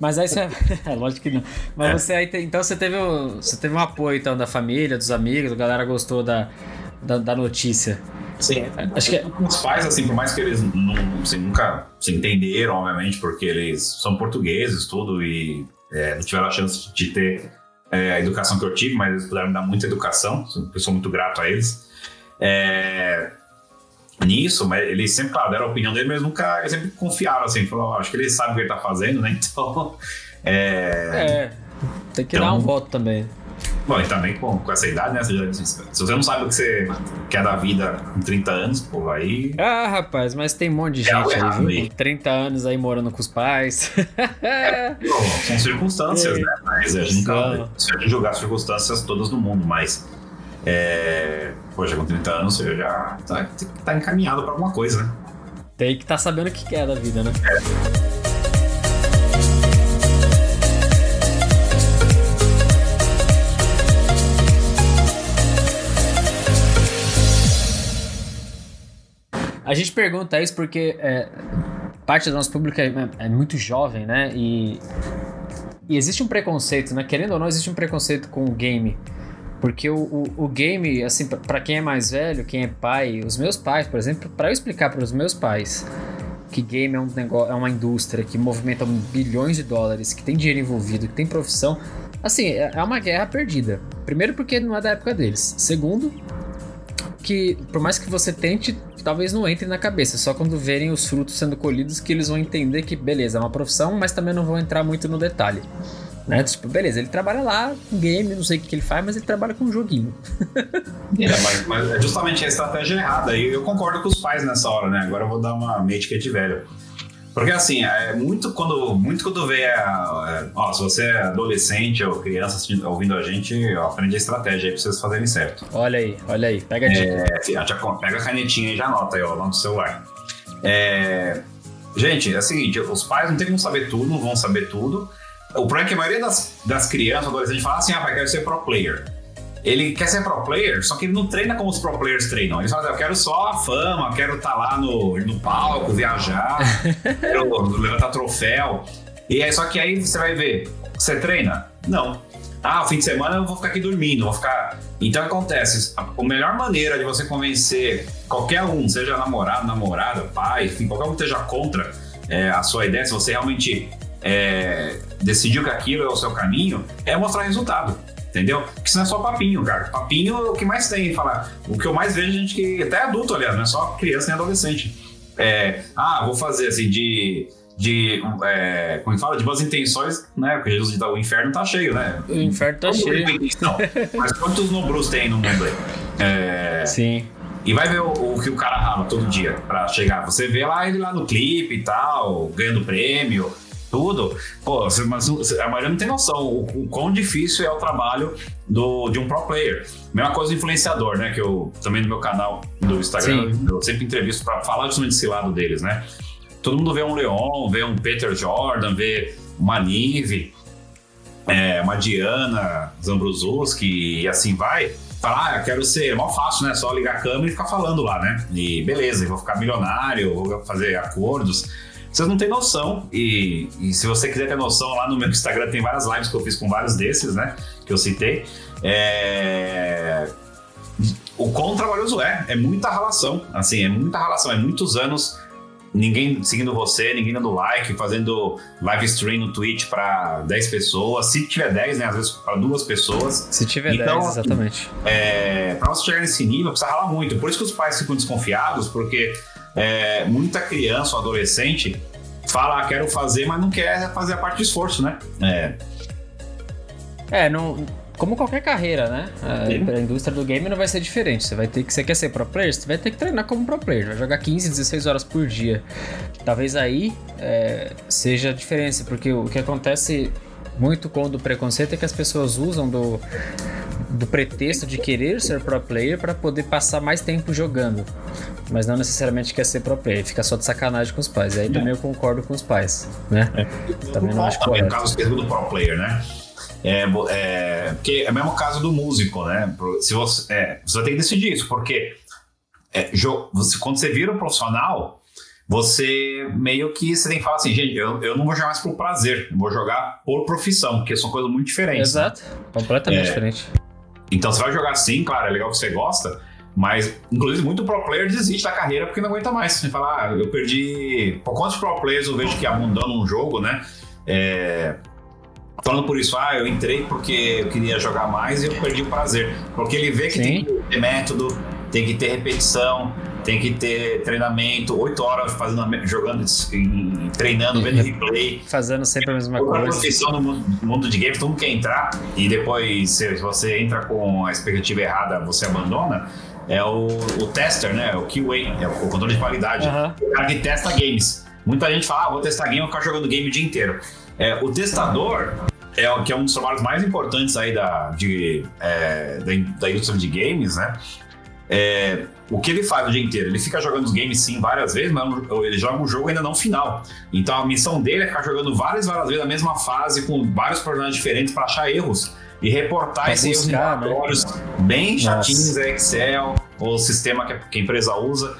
Mas aí você. [laughs] é, lógico que não. Mas É. você aí. Então você teve, o- você teve um apoio então, da família, dos amigos, a galera gostou da, da, da notícia. Sim. Acho que é- Os pais, assim, por mais que eles não, assim, nunca se entenderam, obviamente, porque eles são portugueses, tudo, e é, não tiveram a chance de ter é, a educação que eu tive, mas eles puderam me dar muita educação, eu sou muito grato a eles. É, nisso, mas eles sempre, claro, deram a opinião dele, mas nunca, eles sempre confiaram, assim, falaram, "Ó, acho que ele sabe o que ele tá fazendo, né? [laughs] Então, é, É. Tem que Então- dar um voto também. Bom, e também com, com essa idade, né? Você já, se você não sabe o que você quer da vida com 30 anos, pô, aí Ah, rapaz, mas tem um monte de É gente aí, viu? aí. Com 30 anos aí morando com os pais. Bom, são circunstâncias, É. né? Mas a gente nunca precisa julgar as circunstâncias todas do mundo, mas. É, poxa, com 30 anos você já tá, tá encaminhado pra alguma coisa, né? tem que estar sabendo o que quer da vida, né? A gente pergunta isso porque é, parte do nosso público é, é muito jovem, né? E, e existe um preconceito, né? Querendo ou não, existe um preconceito com o game. Porque o, o, o game, assim, pra quem é mais velho, quem é pai, os meus pais, por exemplo, pra eu explicar para os meus pais que game é um negócio, é uma indústria que movimenta bilhões de dólares, que tem dinheiro envolvido, que tem profissão, assim, é é uma guerra perdida. Primeiro porque não é da época deles. Segundo, que por mais que você tente, talvez não entre na cabeça. Só quando verem os frutos sendo colhidos que eles vão entender que, beleza, é uma profissão, mas também não vão entrar muito no detalhe. Né? Tipo, beleza, ele trabalha lá com game, não sei o que que ele faz, mas ele trabalha com um joguinho. [laughs] É, mas, mas é justamente a estratégia errada. E eu concordo com os pais nessa hora, né? Agora eu vou dar uma meia etiqueta de velho. Porque assim, é muito quando, muito quando vê a, é, ó, se você é adolescente ou criança ouvindo a gente, ó, aprende a estratégia aí pra vocês fazerem certo. Olha aí, olha aí, pega a dica. É, pega a canetinha e já anota aí, ó, lá no celular. É, gente, é o seguinte, os pais não tem como saber tudo, não vão saber tudo. O problema é que a maioria das, das crianças, adolescentes, fala assim, ah, pai, quero ser pro player. Ele quer ser pro player, só que ele não treina como os pro players treinam. Ele fala, eu quero só a fama, quero estar lá no, no palco, viajar, [laughs] quero levantar troféu. E aí, só que aí você vai ver, você treina? Não. Ah, fim de semana eu vou ficar aqui dormindo, vou ficar. Então acontece, a a melhor maneira de você convencer qualquer um, seja namorado, namorada, pai, enfim, qualquer um que esteja contra é, a sua ideia, se você realmente é, decidiu que aquilo é o seu caminho, é mostrar resultado. Entendeu? Porque isso não é só papinho, cara. Papinho é o que mais tem falar. O que eu mais vejo é gente que. Até adulto, aliás, não é só criança nem adolescente. É, ah, vou fazer assim, de. De. É, como é fala? De boas intenções, né? Porque Jesus diz, o inferno tá cheio, né? O inferno tá Vamos cheio. não. [laughs] Mas quantos nobrus tem no mundo aí? É, Sim. e vai ver o, o que o cara rala todo dia pra chegar. Você vê lá ele lá no clipe e tal, ganhando prêmio, tudo. Pô, mas a maioria não tem noção o, o quão difícil é o trabalho do, de um pro player. Mesma coisa do influenciador, né? Que eu também no meu canal do Instagram, Sim. eu sempre entrevisto pra falar justamente desse lado deles, né? Todo mundo vê um Leon, vê um Peter Jordan, vê uma Nive, é, uma Diana Zambruzuski e assim vai. Falar, ah, eu quero ser, é mó fácil, né? Só ligar a câmera e ficar falando lá, né? E beleza, vou ficar milionário, vou fazer acordos. Vocês não têm noção. E, e se você quiser ter noção, lá no meu Instagram tem várias lives que eu fiz com vários desses, né? Que eu citei. É... O quão trabalhoso é. É muita relação. Assim, é muita relação. É muitos anos ninguém seguindo você, ninguém dando like, fazendo live stream no Twitch para 10 pessoas. Se tiver 10, né? Às vezes para duas pessoas. Se tiver Então, 10, exatamente. É, para você chegar nesse nível, precisa ralar muito. Por isso que os pais ficam desconfiados, porque é, muita criança ou adolescente fala, ah, quero fazer, mas não quer fazer a parte de esforço, né? É, É, não, como qualquer carreira, né? A, a indústria do game não vai ser diferente. Você vai ter que. Você quer ser pro player? Você vai ter que treinar como pro player. Vai jogar 15, 16 horas por dia. Talvez aí é, seja a diferença, porque o que acontece muito com o do preconceito é que as pessoas usam do, do pretexto de querer ser pro player para poder passar mais tempo jogando. Mas não necessariamente quer ser pro player, fica só de sacanagem com os pais. Aí também eu concordo com os pais, né? Também não acho também no correto. caso do pro player, né? É, é, porque é o mesmo caso do músico, né? Se você, é, você ter que decidir isso, porque é, jo- você- quando você vira um profissional, você meio que você tem que falar assim, gente, eu, eu não vou jogar mais por prazer, eu vou jogar por profissão, porque são coisas muito diferentes. né? Exato, completamente É. diferente. Então você vai jogar sim, claro, é legal que você gosta, mas inclusive muito pro player desiste da carreira porque não aguenta mais. Você fala, ah, eu perdi. Por quantos pro players eu vejo que abandonam um jogo, né? É, Falando por isso, ah, eu entrei porque eu queria jogar mais e eu perdi o prazer. Porque ele vê que Sim. tem que ter método, tem que ter repetição, tem que ter treinamento, oito horas fazendo, jogando, treinando, vendo replay. Fazendo sempre a mesma Outra coisa. profissão no mundo, no mundo de games, todo mundo quer entrar e depois, se você entra com a expectativa errada, você abandona. É o, o tester, né? O QA, é o controle de qualidade. Aham. O cara que testa games. Muita gente fala, ah, vou testar game, vou ficar jogando game o dia inteiro. É, o testador é que é um dos trabalhos mais importantes aí da, de, é, da, da indústria de games, né? É, o que ele faz o dia inteiro? Ele fica jogando os games sim várias vezes, mas ele joga um jogo ainda não final. Então a missão dele é ficar jogando várias, várias vezes a mesma fase com vários personagens diferentes para achar erros e reportar Pra esses erros buscar, né? relatórios bem Nossa. chatinhos, é Excel ou o sistema que a, que a empresa usa.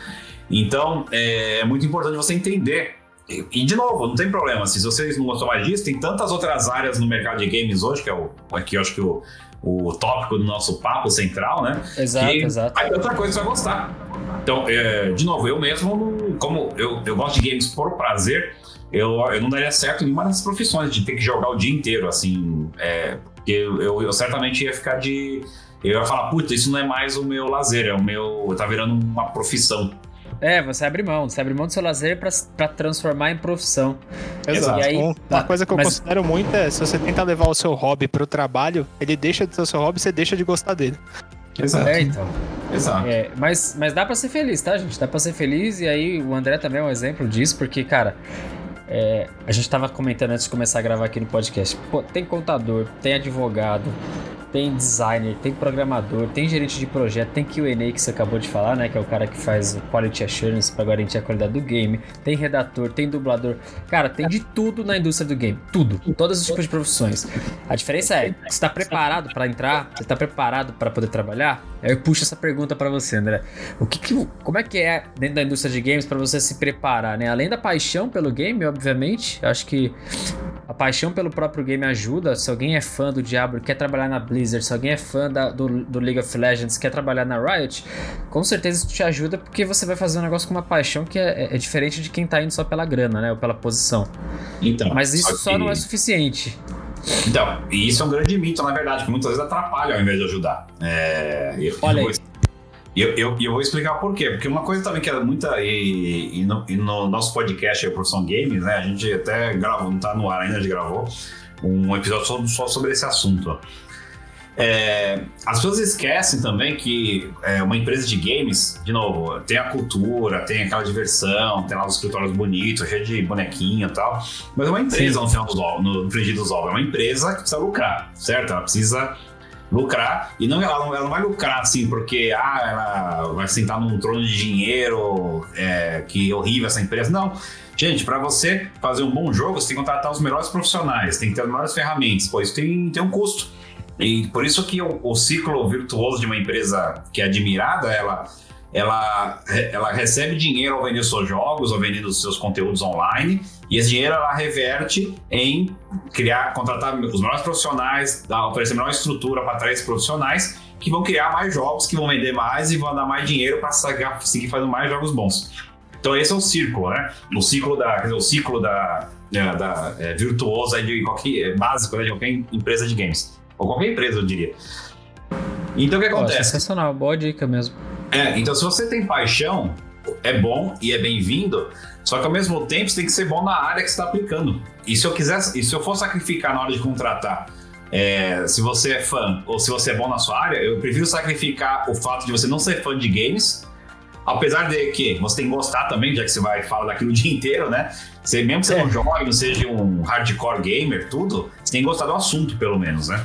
Então é, é muito importante você entender. E, e, de novo, não tem problema. Se vocês não gostam mais disso, tem tantas outras áreas no mercado de games hoje, que é o, aqui eu acho que o, o tópico do nosso papo central, né? Exato, que exato. Aí outra coisa que você vai gostar. Então, é, de novo, eu mesmo, como eu, eu gosto de games por prazer, eu, eu não daria certo em nenhuma dessas profissões de ter que jogar o dia inteiro, assim. É, porque eu, eu, eu certamente ia ficar de. Eu ia falar, puta, isso não é mais o meu lazer, é o meu. Tá virando uma profissão. É, você abre mão, você abre mão do seu lazer pra, pra transformar em profissão. Exato. E aí, Um- tá, Uma coisa que eu mas- considero muito é se você tenta levar o seu hobby pro trabalho, ele deixa de ser o seu hobby, você deixa de gostar dele. Exato. É, então. Exato. É, mas, mas dá pra ser feliz, tá, gente? Dá pra ser feliz e aí o André também é um exemplo disso, porque, cara, é, a gente tava comentando antes de começar a gravar aqui no podcast. Pô, tem contador, tem advogado, tem designer, tem programador, tem gerente de projeto, tem Q&A que você acabou de falar, né? Que é o cara que faz o quality assurance para garantir a qualidade do game. Tem redator, tem dublador. Cara, tem de tudo na indústria do game. Tudo. Todos os tipos de profissões. A diferença é, você tá preparado para entrar? Você tá preparado para poder trabalhar? Aí eu puxo essa pergunta para você, André. O que, que como é que é dentro da indústria de games para você se preparar, né? Além da paixão pelo game, obviamente, acho que a paixão pelo próprio game ajuda. Se alguém é fã do Diablo, quer trabalhar na Blizzard, se alguém é fã da- do, do League of Legends, quer trabalhar na Riot, com certeza isso te ajuda porque você vai fazer um negócio com uma paixão que é, é diferente de quem tá indo só pela grana, né? Ou pela posição. Então, Mas isso só que- não é suficiente. Então, e isso é um grande mito, na verdade, que muitas vezes atrapalha ao invés de ajudar. É, eu, Olha eu aí. eu, eu, eu vou explicar por quê. Porque uma coisa também que é muita. E, e no, e no nosso podcast aí, Profissão Games, né? A gente até gravou, não tá no ar ainda, a gente gravou um episódio só, só sobre esse assunto. É, as pessoas esquecem também que é, uma empresa de games, de novo, tem a cultura, tem aquela diversão, tem lá os escritórios bonitos, cheio de bonequinho e tal. Mas é uma empresa no final dos ovos, no frigir dos ovos. É uma empresa que precisa lucrar, certo? Ela precisa lucrar e não ela, não ela não vai lucrar assim porque ah, ela vai sentar num trono de dinheiro, é, que horrível essa empresa. Não. Gente, para você fazer um bom jogo, você tem que contratar os melhores profissionais, tem que ter as melhores ferramentas, pois tem, tem um custo. E por isso que o, o ciclo virtuoso de uma empresa que é admirada, ela, ela, ela recebe dinheiro ao vender seus jogos, ou vendendo os seus conteúdos online, e esse dinheiro ela reverte em criar, contratar os melhores profissionais, oferecer melhor estrutura para atrair esses profissionais que vão criar mais jogos, que vão vender mais e vão dar mais dinheiro para seguir fazendo mais jogos bons. Então esse é o círculo, né? O ciclo da, dizer, o ciclo da, da, da é, virtuoso aí de qualquer é, básico né, de qualquer empresa de games ou qualquer empresa, eu diria. Então o que acontece? sensacional, boa dica mesmo. É, então se você tem paixão, é bom e é bem-vindo, só que ao mesmo tempo você tem que ser bom na área que você está aplicando. E se eu quiser, e se eu for sacrificar na hora de contratar, é, se você é fã ou se você é bom na sua área, eu prefiro sacrificar o fato de você não ser fã de games, apesar de que você tem que gostar também, já que você vai falar daquilo o dia inteiro, né? Você, mesmo que você É. não jogue, não seja um hardcore gamer, tudo, você tem que gostar do assunto, pelo menos, né?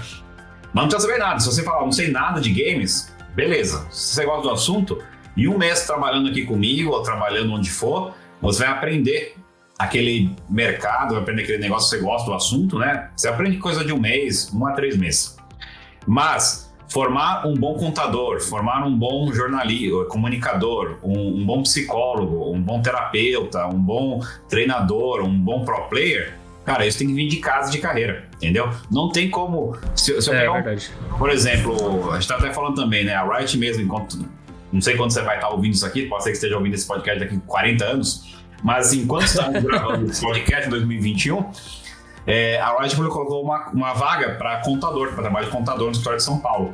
Mas não precisa saber nada. Se você falar, não sei nada de games, beleza. Se você gosta do assunto, e um mês trabalhando aqui comigo, ou trabalhando onde for, você vai aprender aquele mercado, vai aprender aquele negócio que você gosta do assunto, né? Você aprende coisa de um mês, um a três meses. Mas formar um bom contador, formar um bom jornalista, comunicador, um, um bom psicólogo, um bom terapeuta, um bom treinador, um bom pro player, cara, isso tem que vir de casa de carreira, entendeu? Não tem como. Se, se eu É pegar um verdade. por exemplo, a gente tá até falando também, né? A Riot mesmo, enquanto. Não sei quando você vai estar ouvindo isso aqui, pode ser que esteja ouvindo esse podcast daqui a 40 anos, mas enquanto estamos [laughs] gravando esse podcast em 2021, é, a Riot colocou uma, uma vaga para contador, para trabalho de contador no escritório de São Paulo.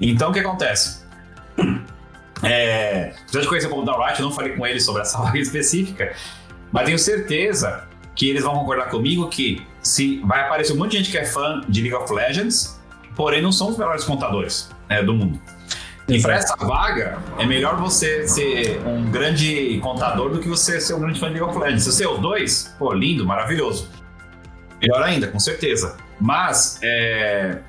Então, o que acontece? [clears throat] É, apesar de conhecer um pouco da Riot, eu não falei com eles sobre essa [laughs] vaga específica, mas tenho certeza que eles vão concordar comigo que se vai aparecer um monte de gente que é fã de League of Legends, porém não são os melhores contadores né, do mundo. E para essa vaga, é melhor você ser um grande contador do que você ser um grande fã de League of Legends. Se você é os dois, pô, lindo, maravilhoso. Melhor ainda, com certeza. Mas, é,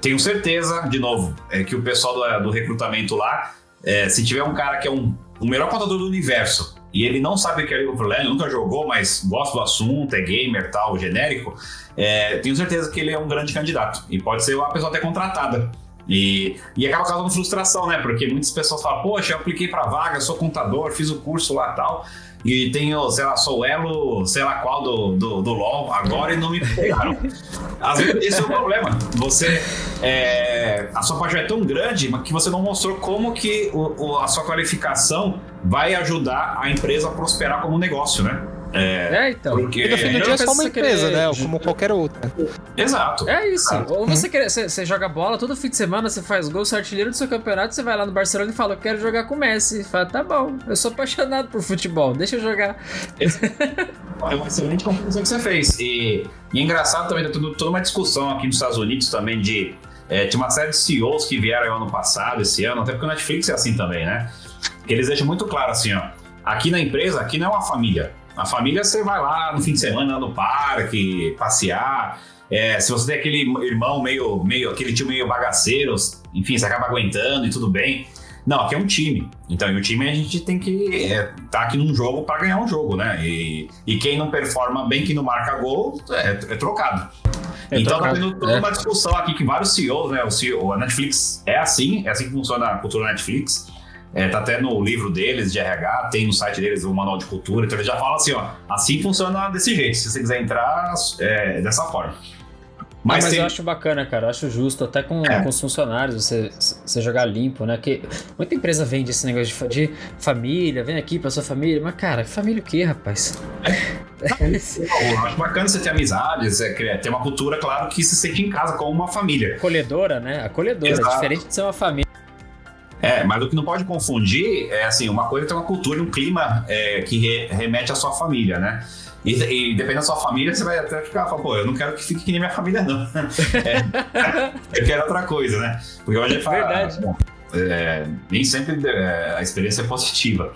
tenho certeza, de novo, é que o pessoal do, do recrutamento lá, é, se tiver um cara que é um, o melhor contador do universo e ele não sabe o que é League of Legends, nunca jogou, mas gosta do assunto, é gamer tal, genérico, é, tenho certeza que ele é um grande candidato e pode ser uma pessoa até contratada. E, e acaba causando frustração, né? Porque muitas pessoas falam, poxa, eu apliquei pra vaga, sou contador, fiz o curso lá tal, e tenho, sei lá, sou elo, sei lá qual do, do, do LOL agora e não me pegaram. Às vezes esse é o problema. Você. é, a sua paixão é tão grande mas que você não mostrou como que o- o- a sua qualificação vai ajudar a empresa a prosperar como negócio, né? É, É, então. porque. No fim do dia é só uma empresa, querer- né? Como qualquer outra. Exato. É isso. Ou você, quer, você, você joga bola todo fim de semana, você faz gol, você é artilheiro do seu campeonato, você vai lá no Barcelona e fala, eu quero jogar com o Messi. Fala, tá bom, eu sou apaixonado por futebol, deixa eu jogar. [laughs] É uma excelente conclusão que você fez. E, e é engraçado também, tem tudo- toda uma discussão aqui nos Estados Unidos também de. É, tinha uma série de CEOs que vieram ano passado, esse ano, até porque o Netflix é assim também, né? Que eles deixam muito claro assim, ó. Aqui na empresa, aqui não é uma família. A família você vai lá no fim de semana no parque, passear. É, se você tem aquele irmão meio, meio, aquele tio meio bagaceiro, enfim, você acaba aguentando e tudo bem. Não, aqui é um time. Então, e o time a gente tem que é, tá aqui num jogo para ganhar um jogo, né? E, e quem não performa bem, que não marca gol, é, é trocado. É então trocado, tá tendo toda é. uma discussão aqui que vários CEOs, né? O CEO, a Netflix é assim, é assim que funciona a cultura Netflix. É, tá até no livro deles de RH, tem no site deles o manual de cultura, então eles já falam assim, ó, assim funciona desse jeito. Se você quiser entrar, é dessa forma. Mas, Mas, mas tem, eu acho bacana, cara. Eu acho justo, até com, É. com os funcionários, você, você jogar limpo, né? Que muita empresa vende esse negócio de, de família, vem aqui pra sua família. Mas, cara, família o quê, rapaz? [laughs] eu acho bacana você ter amizades, é, ter uma cultura, claro, que se sente em casa como uma família. Acolhedora, né? Acolhedora, Exato. diferente de ser uma família. É, mas o que não pode confundir é assim, uma coisa é ter uma cultura e um clima é, que re- remete à sua família, né? E, e dependendo da sua família, você vai até ficar, fala, pô, eu não quero que fique que nem minha família, não. [laughs] É, eu quero outra coisa, né? Porque hoje fala, Verdade. bom, é, nem sempre é, a experiência é positiva.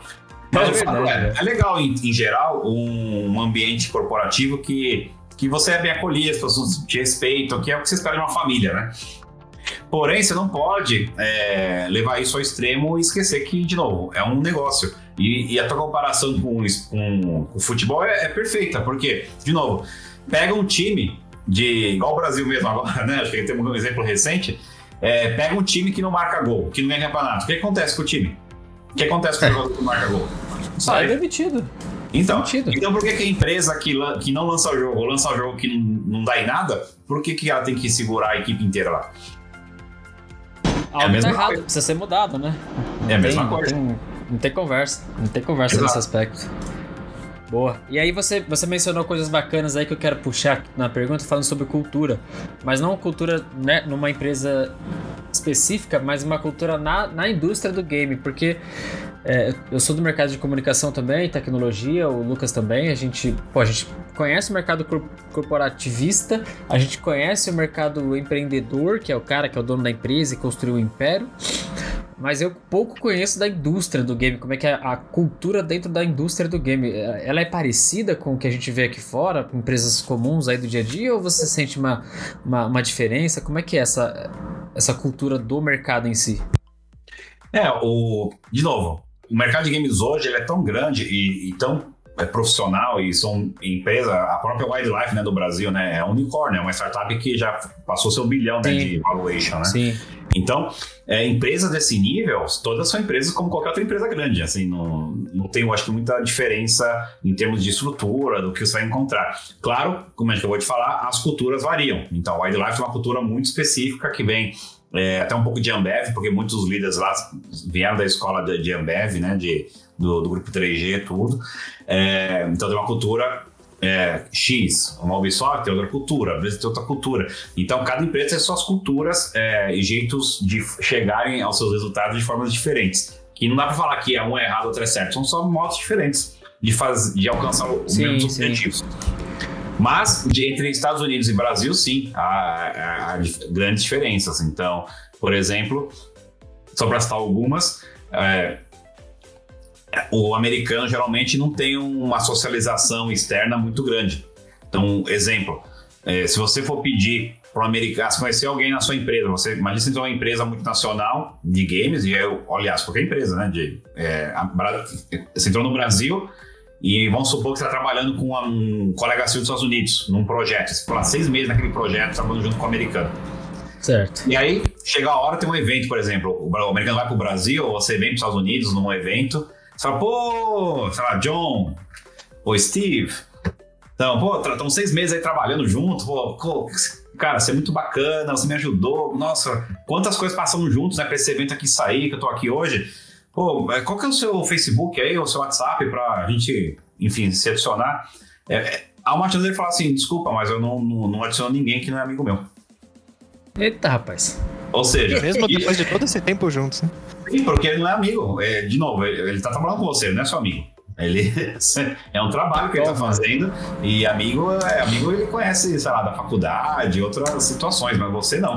Mas É verdade, é, é legal, em, em geral, um, um ambiente corporativo que, que você é bem acolhido, as pessoas te respeitam, que é o que você espera de uma família, né? Porém, você não pode é, levar isso ao extremo e esquecer que, de novo, é um negócio. E, e a tua comparação com, com, com o futebol é, é perfeita, porque, de novo, pega um time de. igual o Brasil mesmo agora, [laughs] né? Acho que tem um exemplo recente. é, pega um time que não marca gol, que não ganha campeonato. O que acontece com o time? O que acontece com o jogador que não marca gol? Ah, é Sai. demitido. Então, Sentido. então por que, que a empresa que, que não lança o jogo, ou lança o jogo que não, não dá em nada, por que, que ela tem que segurar a equipe inteira lá? Algo mesma tá errado, coisa. precisa ser mudado, né? Não É a mesma tem- coisa. Não tem, não tem conversa. Não tem conversa Exato. nesse aspecto. Boa. E aí você, você mencionou coisas bacanas aí que eu quero puxar na pergunta falando sobre cultura. Mas não cultura né, numa empresa específica, mas uma cultura na, na indústria do game. Porque é, eu sou do mercado de comunicação também, tecnologia, o Lucas também. A gente, pô, a gente conhece o mercado cor- corporativista, a gente conhece o mercado empreendedor, que é o cara que é o dono da empresa e construiu o império. Mas eu pouco conheço da indústria do game, como é que é a cultura dentro da indústria do game. É, Ela é parecida com o que a gente vê aqui fora, com empresas comuns aí do dia a dia, ou você sente uma, uma, uma diferença? Como é que é essa, essa cultura do mercado em si? É, o. De novo, o mercado de games hoje ele é tão grande e, e tão é, profissional e são empresa, a própria Wildlife né, do Brasil, né? É um unicórnio, é uma startup que já passou seu bilhão né, de valuation, né? Sim. Então, é, empresas desse nível, todas são empresas como qualquer outra empresa grande. Assim, não, não tem, eu acho que, muita diferença em termos de estrutura do que você vai encontrar. Claro, como a gente acabou de falar, as culturas variam. Então, a Wildlife é uma cultura muito específica que vem é, até um pouco de Ambev, porque muitos líderes lá vieram da escola de, de Ambev, né, de, do, do grupo 3G e tudo. É, então, tem uma cultura é, X, uma Ubisoft tem outra cultura, a Blizzard tem outra cultura. Então, cada empresa tem suas culturas é, e jeitos de chegarem aos seus resultados de formas diferentes. Que não dá pra falar que é um é errado, outro é certo, são só modos diferentes de, faz, de alcançar os Sim, mesmos sim. objetivos. Mas, de- entre Estados Unidos e Brasil, sim, há, há- há grandes diferenças. Então, por exemplo, só para citar algumas, é, o americano geralmente não tem uma socialização externa muito grande. Então, exemplo, é, se você for pedir para um americano, se conhecer alguém na sua empresa, você imagina se uma empresa multinacional de games, e eu, aliás, qualquer empresa, né? De, é, a você entrou no Brasil e vamos supor que você está trabalhando com um colega seu dos Estados Unidos, num projeto. Você ficou lá seis meses naquele projeto, trabalhando junto com o americano. Certo. E aí, chega a hora, tem um evento, por exemplo, o o americano vai pro Brasil, ou você vem pros Estados Unidos num evento, você fala, pô, sei lá, John, ou Steve, então, pô, estamos seis meses aí trabalhando junto, pô, pô, cara, você é muito bacana, você me ajudou, nossa, quantas coisas passamos juntos, né, pra esse evento aqui sair, que eu tô aqui hoje. Pô, qual que é o seu Facebook aí, ou seu WhatsApp pra gente, enfim, se adicionar? É, é, há uma chance dele falar assim, desculpa, mas eu não, não, não adiciono ninguém que não é amigo meu. Eita, rapaz. Ou seja, Mesmo depois de todo esse tempo juntos, né? Sim, porque ele não é amigo. É, de novo, ele, ele tá trabalhando com você, ele não é seu amigo. Ele [laughs] é um trabalho que ele tá fazendo e amigo é amigo ele conhece, sei lá, da faculdade, outras situações, mas você não.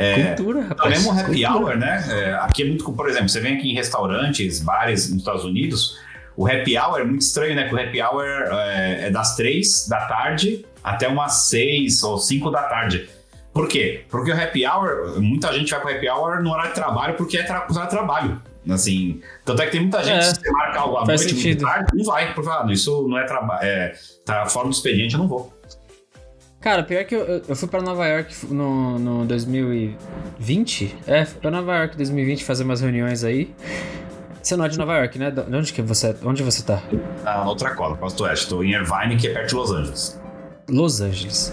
É, Cultura, então, rapaz. mesmo o happy Cultura. hour, né? é, aqui é muito, por exemplo, você vem aqui em restaurantes, bares nos Estados Unidos, o happy hour é muito estranho, né? Porque o happy hour é, é das três da tarde até umas 6 ou 5 da tarde. Por quê? Porque o happy hour, muita gente vai pro happy hour no horário de trabalho porque é tra horário de trabalho. Assim, tanto é que tem muita gente, É, se você marca algo à noite, tarde, não vai, porque ah, não, isso não é trabalho, é, tá fora do expediente, eu não vou. Cara, pior que eu, eu- fui pra Nova York no, no 2020. É, fui pra Nova York em 2020 fazer umas reuniões aí. Você não é de Nova York, né? De onde que você, onde você tá? Na outra cola, Costa Oeste, tô em Irvine, que é perto de Los Angeles. Los Angeles.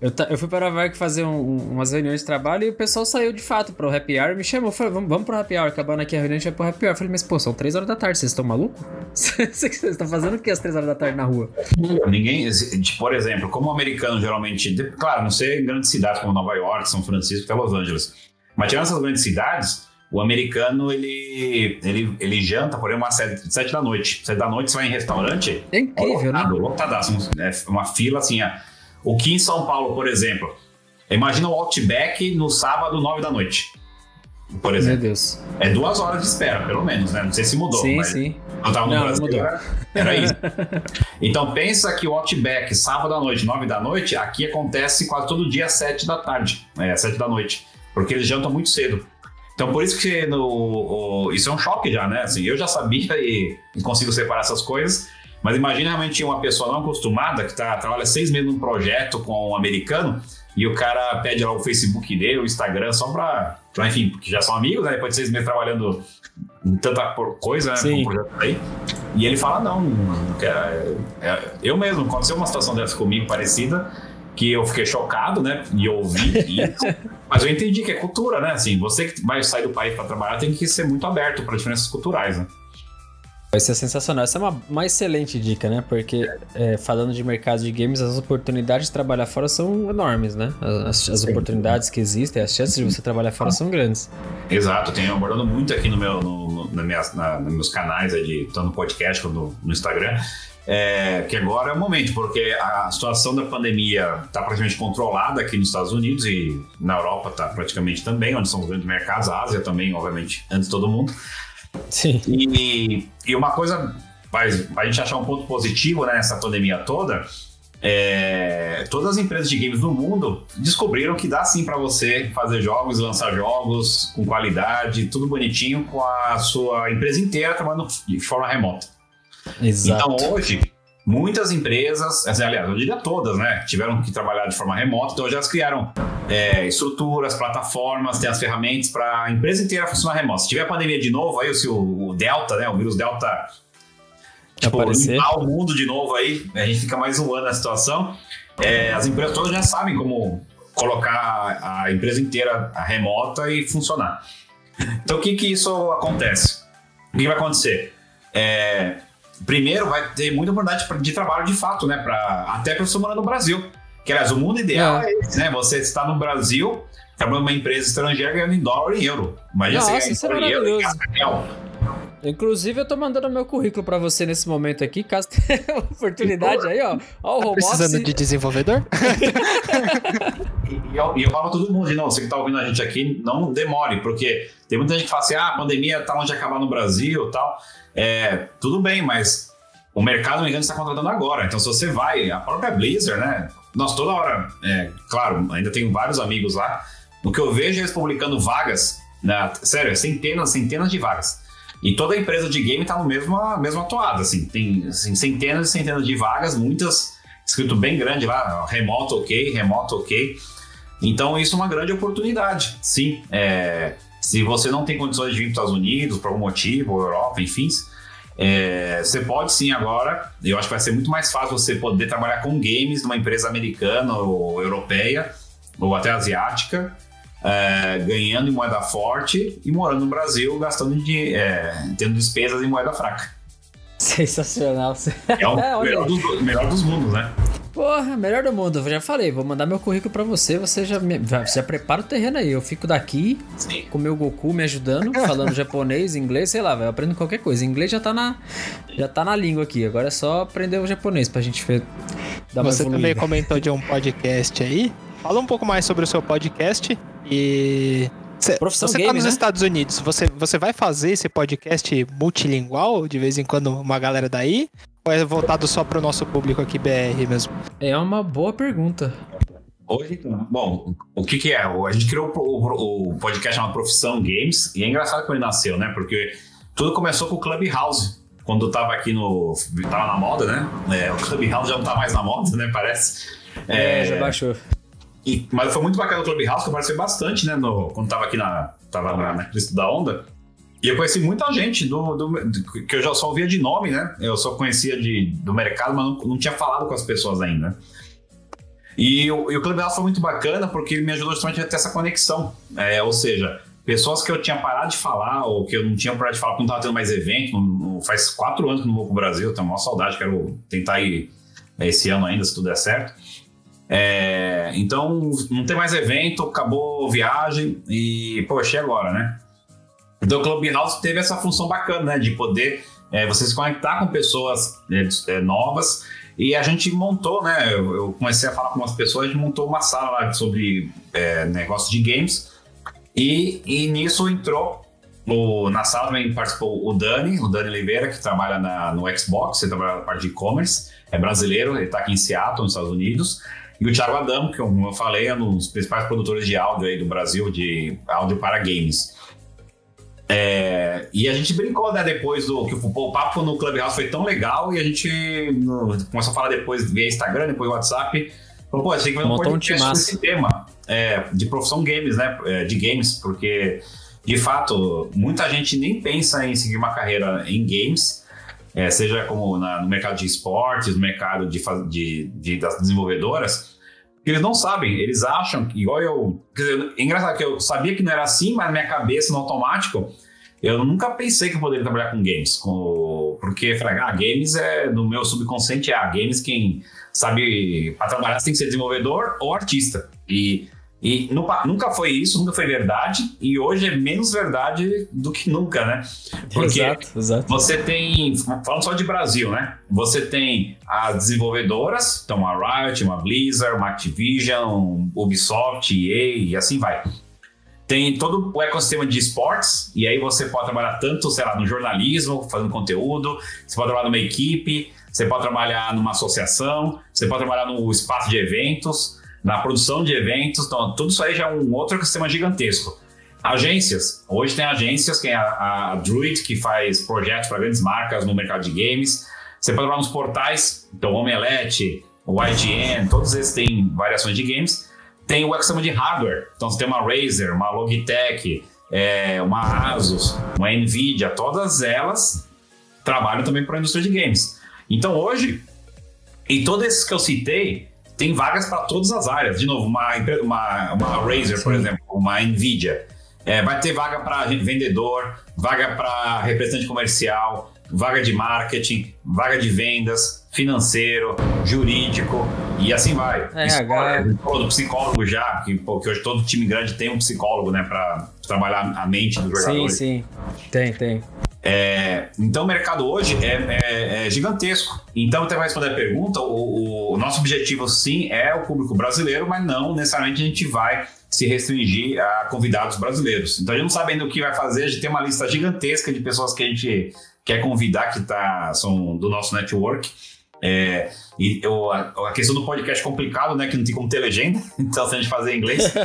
Eu, ta- eu fui para Nova York fazer um- um- umas reuniões de trabalho e o pessoal saiu de fato pro happy hour. Me chamou, falou, vamos, vamos pro happy hour. Acabando aqui a reunião, a gente vai pro happy hour. Eu falei, mas pô, são 3 horas da tarde, vocês estão malucos? [laughs] Vocês estão fazendo o que às 3 horas da tarde na rua? Ninguém, por exemplo, como o americano geralmente, claro, não sei em grandes cidades como Nova York, São Francisco, até Los Angeles, mas tirando essas grandes cidades, o americano ele, ele, ele janta, por exemplo, às 7, sete da noite. 7 da noite você vai em restaurante, É incrível, né? lotado, lotadaço, é uma fila assim. ó. O que em São Paulo, por exemplo, imagina o Outback no sábado, 9 da noite. Por Meu exemplo, Deus. é duas horas de espera, pelo menos, né? Não sei se mudou. sim, mas sim. eu tava no Não, Brasil, mudou. Era, era isso. [laughs] Então pensa que o Outback, sábado à noite, 9 da noite, aqui acontece quase todo dia às 7 da tarde. É, 7 da noite. Porque eles jantam muito cedo. Então por isso que no, o- isso é um choque já, né? Assim, eu já sabia e, e consigo separar essas coisas. Mas imagina realmente uma pessoa não acostumada que tá, trabalha seis meses num projeto com um americano e o cara pede lá o Facebook dele, o Instagram, só pra, pra enfim, porque já são amigos, né? Depois de seis meses trabalhando em tanta coisa, né? Sim. Com o projeto aí. E ele fala, não, não quero. é- é- eu mesmo, aconteceu uma situação dessa comigo parecida, que eu fiquei chocado, né? E ouvi isso. [laughs] mas eu entendi que é cultura, né? Assim, você que vai sair do país para trabalhar tem que ser muito aberto para diferenças culturais, né? Vai ser sensacional. Essa é uma, uma excelente dica, né? Porque é, falando de mercado de games, as oportunidades de trabalhar fora são enormes, né? As, as oportunidades que existem, as chances de você trabalhar fora são grandes. Exato, eu tenho abordando muito aqui no meu, no, no- na minhas- na- nos meus canais, de, tanto no podcast quanto no, no Instagram, é, que agora é o momento, porque a situação da pandemia está praticamente controlada aqui nos Estados Unidos e na Europa está praticamente também, onde são os grandes mercados, a Ásia também, obviamente, antes de todo mundo. Sim. E, e uma coisa, para a gente achar um ponto positivo né, nessa pandemia toda, é, todas as empresas de games do mundo descobriram que dá sim para você fazer jogos, lançar jogos com qualidade, tudo bonitinho, com a sua empresa inteira trabalhando de forma remota. Exato. Então hoje, muitas empresas, assim, aliás, eu diria todas, né, tiveram que trabalhar de forma remota, então já criaram é, estruturas, plataformas, tem as ferramentas para a empresa inteira funcionar remota. Se tiver a pandemia de novo, aí se o, o Delta, né, o vírus Delta, tipo, Aparecer. limpar o mundo de novo aí, a gente fica mais um ano na situação. É, as empresas todas já sabem como colocar a empresa inteira remota e funcionar. Então, o que que isso acontece? O que vai acontecer? É, primeiro, vai ter muita oportunidade de trabalho de fato, né? Pra, até para você morar no Brasil. Que, aliás, o mundo ideal é, esse, né? Você está no Brasil, trabalhando numa empresa estrangeira ganhando em dólar e euro. Imagina Nossa, você é ganhar em dólar e euro e maravilhoso. Inclusive, eu tô mandando meu currículo pra você nesse momento aqui, caso [laughs] tenha oportunidade aí, ó. Ó, o Tá precisando de desenvolvedor? E eu, e eu falo todo mundo, não, você que tá ouvindo a gente aqui, não demore, porque tem muita gente que fala assim, ah, a pandemia tá longe de acabar no Brasil e tal. É, tudo bem, mas o mercado americano está contratando agora. Então, se você vai, a própria Blizzard, né? Nós toda hora, é, claro, ainda tenho vários amigos lá. O que eu vejo é eles publicando vagas, na, sério, centenas, centenas de vagas. E toda empresa de game tá no mesmo mesma toada, assim, tem assim, centenas e centenas de vagas, muitas escrito bem grande lá, remoto ok, remoto ok. Então isso é uma grande oportunidade, sim. É, se você não tem condições de vir para os Estados Unidos por algum motivo, Europa, enfim, é, você pode sim agora. Eu acho que vai ser muito mais fácil você poder trabalhar com games numa empresa americana ou europeia ou até asiática, é, ganhando em moeda forte e morando no Brasil, gastando de, é, tendo despesas em moeda fraca. Sensacional. É o [laughs] É, melhor, dos, melhor dos mundos, né? Porra, melhor do mundo. Eu já falei, vou mandar meu currículo pra você. Você já, me- já, já prepara o terreno aí. Eu fico daqui Sim. com o meu Goku me ajudando, [laughs] falando japonês, inglês, sei lá, vai aprendendo qualquer coisa. Inglês já tá na, já tá na língua aqui. Agora é só aprender o japonês pra gente ver, dar uma Você também comentou de um podcast aí. Fala um pouco mais sobre o seu podcast e. Cê- Profissão você Game, tá nos né? Estados Unidos, você, você vai fazer esse podcast multilingual de vez em quando uma galera daí? Ou é voltado só pro nosso público aqui BR mesmo? É uma boa pergunta. Hoje, bom, o que que é? A gente criou o, o podcast uma profissão games e é engraçado como ele nasceu, né? Porque tudo começou com o Clubhouse. Quando tava aqui no. tava na moda, né? É, o Clubhouse já não tá mais na moda, né? Parece. É, já baixou. E- mas foi muito bacana o Clubhouse, que eu participei bastante, né? No, quando tava aqui na. Tava na, na crista da onda. E eu conheci muita gente do, do- do- que eu já só ouvia de nome, né? Eu só conhecia de, do mercado, mas não, não tinha falado com as pessoas ainda. E, o- e o Clubhouse foi muito bacana porque me ajudou justamente a ter essa conexão. É, ou seja, pessoas que eu tinha parado de falar, ou que eu não tinha parado de falar porque não tava tendo mais evento. não- faz quatro anos que não vou pro Brasil, tenho uma saudade, quero tentar ir é, esse ano ainda, se tudo der certo. É, então, não tem mais evento, acabou viagem e, poxa, e agora, né? Então, o Clubhouse teve essa função bacana, né? De poder é, você se conectar com pessoas é, é, novas. E a gente montou, né? Eu, eu comecei a falar com umas pessoas, a gente montou uma sala lá sobre é, negócio de games. E, e nisso entrou o- na sala também participou o Dani, o Dani Oliveira, que trabalha na- no Xbox, ele trabalha na parte de e-commerce, é brasileiro, ele está aqui em Seattle, nos Estados Unidos. E o Thiago Adamo, que como eu falei, é um dos principais produtores de áudio aí do Brasil, de áudio para games. É, e a gente brincou, né, depois do que o, o papo no Clubhouse foi tão legal e a gente no- começou a falar depois via Instagram, depois WhatsApp. Falou, pô, a gente tem que fazer um podcast tema é, de profissão games, né, é, de games, porque de fato muita gente nem pensa em seguir uma carreira em games, é, seja como na- no mercado de esportes, no mercado de, de- de- das desenvolvedoras, que eles não sabem, eles acham, que, igual eu. Quer dizer, é engraçado que eu sabia que não era assim, mas na minha cabeça, no automático, eu nunca pensei que eu poderia trabalhar com games. Com, porque falei, ah, games é no meu subconsciente, ah, games quem sabe, para trabalhar você tem que ser desenvolvedor ou artista. E, e nu- nunca foi isso, nunca foi verdade, e hoje é menos verdade do que nunca, né? Porque Exato, exato. você tem, falando só de Brasil, né? Você tem as desenvolvedoras, então uma Riot, uma Blizzard, uma Activision, Ubisoft, EA e assim vai. Tem todo o ecossistema de esportes, e aí você pode trabalhar tanto, sei lá, no jornalismo, fazendo conteúdo, você pode trabalhar numa equipe, você pode trabalhar numa associação, você pode trabalhar no espaço de eventos, na produção de eventos, então tudo isso aí já é um outro ecossistema gigantesco. Agências. Hoje tem agências, tem a, a Druid, que faz projetos para grandes marcas no mercado de games. Você pode trabalhar nos portais, então o Omelete, o IGN, todos esses têm variações de games. Tem o ecossistema de hardware, então você tem uma Razer, uma Logitech, é, uma Asus, uma Nvidia, todas elas trabalham também para a indústria de games. Então hoje, em todos esses que eu citei, tem vagas para todas as áreas. De novo, uma, uma, uma Razer, por exemplo, uma Nvidia. É, vai ter vaga para vendedor, vaga para representante comercial, vaga de marketing, vaga de vendas, financeiro, jurídico e assim vai. É, Psicólogo, todo psicólogo já, que, pô, que hoje todo time grande tem um psicólogo, né, para trabalhar a mente do jogador. Sim, sim. Tem, tem. É, então o mercado hoje é, é- é gigantesco. Então, até vai responder a pergunta, o, o nosso objetivo sim é o público brasileiro, mas não necessariamente a gente vai se restringir a convidados brasileiros. Então a gente não sabe ainda o que vai fazer, a gente tem uma lista gigantesca de pessoas que a gente quer convidar que tá, são do nosso network. É, e eu- a, questão do podcast é complicado, né? Que não tem como ter legenda, [laughs] então se a gente fazer em inglês, [laughs]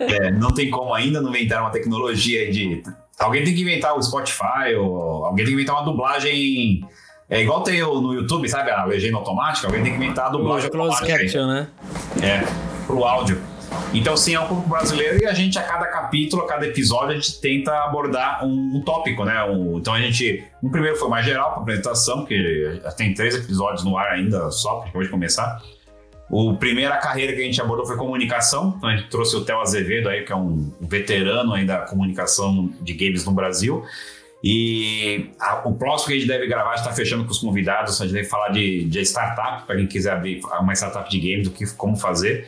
é, não tem como ainda, não inventaram uma tecnologia de. Alguém tem que inventar o Spotify, ou alguém tem que inventar uma dublagem. É igual tem o- no YouTube, sabe? A legenda automática, alguém tem que inventar a dublagem O aí, caption, né? é, pro áudio. Então, sim, é um público brasileiro e a gente, a cada capítulo, a cada episódio, a gente tenta abordar um, um tópico, né? Um- então, a gente. Um primeiro foi mais geral para apresentação, porque tem três episódios no ar ainda, só que acabou de começar. O primeira carreira que a gente abordou foi comunicação. Então, a gente trouxe o Theo Azevedo aí, que é um veterano aí da comunicação de games no Brasil. E a- o próximo que a gente deve gravar, está fechando com os convidados, a gente deve falar de, de startup, para quem quiser abrir uma startup de games, do que como fazer.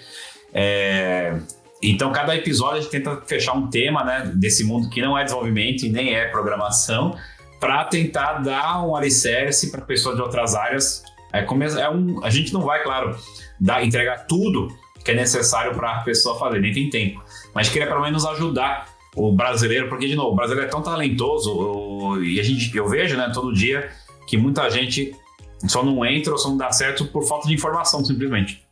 É, então, cada episódio a gente tenta fechar um tema né, desse mundo que não é desenvolvimento e nem é programação, para tentar dar um alicerce para pessoas de outras áreas. É, come- é um, a gente não vai, claro, dar, entregar tudo que é necessário para a pessoa fazer, nem tem tempo. Mas queria pelo menos ajudar o brasileiro, porque, de novo, o brasileiro é tão talentoso o- e a gente, eu vejo né, todo dia que muita gente só não entra ou só não dá certo por falta de informação, simplesmente.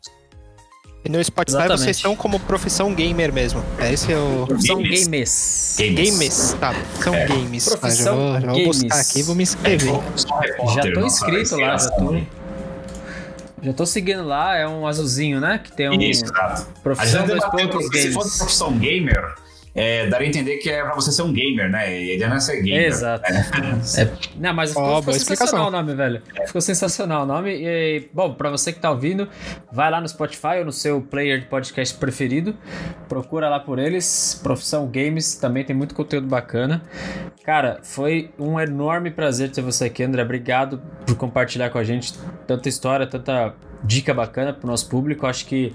E no Spotify Exatamente. vocês estão como profissão gamer mesmo. É esse é o. Profissão Games. games. Games, tá. São games. Ah, já Profissão vou, já vou games. buscar aqui, vou me inscrever. Só repórter, Já tô inscrito lá, já tô. Já tô seguindo lá, é um azulzinho, né? Que tem um. Isso, exato. Profissão dois pontos porque se games. fosse profissão gamer, é, daria a entender que é pra você ser um gamer, né? E ideia não é ser gamer. Exato. né? [laughs] É, não, mas ficou, Ó, ficou sensacional explicação. o nome, velho. Ficou sensacional o nome. E, bom, pra você que tá ouvindo, vai lá no Spotify ou no seu player de podcast preferido. Procura lá por eles. Profissão Games também tem muito conteúdo bacana. Cara, foi um enorme prazer ter você aqui, André. Obrigado por compartilhar com a gente tanta história, tanta dica bacana pro nosso público. Acho que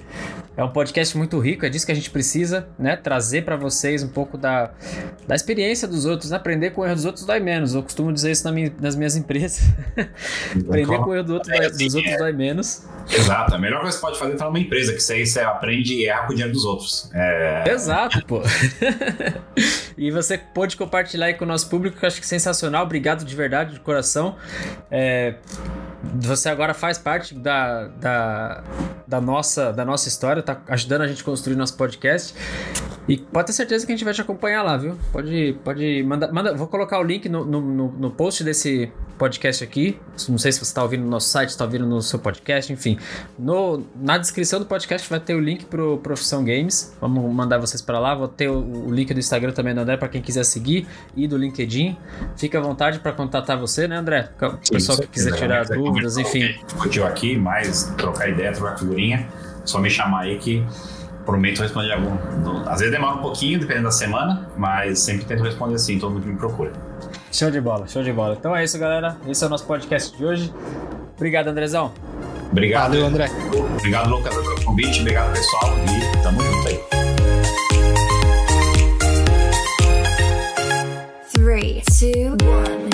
é um podcast muito rico, é disso que a gente precisa, né? Trazer pra vocês um pouco da, da experiência dos outros, né? Aprender com o erro dos outros dói menos. Eu costumo dizer isso na minha- nas minhas empresas. [laughs] Aprender com o erro do outro dói- dos outros dói menos. Exato. A melhor coisa que você pode fazer é entrar numa empresa, que isso aí você aprende e erra com o dinheiro dos outros. É, Exato, pô. [laughs] e você pôde compartilhar aí com o nosso público, que eu acho que é sensacional. Obrigado de verdade, de coração. É, você agora faz parte da, da, da, nossa, da nossa história, tá ajudando a gente a construir nosso podcast. E pode ter certeza que a gente vai te acompanhar lá, viu? Pode, pode mandar. Manda, vou colocar o link no, no, no- post desse podcast aqui. Não sei se você está ouvindo no nosso site, está ouvindo no seu podcast, enfim. No, na descrição do podcast vai ter o link pro Profissão Games. Vamos mandar vocês para lá. Vou ter o, o link do Instagram também do André para quem quiser seguir e do LinkedIn. Fica à vontade para contatar você, né, André? O pessoal que quiser tirar quiser dúvidas, enfim. Discutiu aqui, mais trocar ideia, trocar figurinha, só me chamar aí que prometo responder algum. Às vezes demora um pouquinho, dependendo da semana, mas sempre tento responder assim, todo mundo me procura. Show de bola, show de bola. Então é isso, galera. Esse é o nosso podcast de hoje. Obrigado, Andrezão. Obrigado, Valeu, André. Obrigado, Lucas, pelo convite. Obrigado, pessoal. E tamo junto aí. Three, two, one.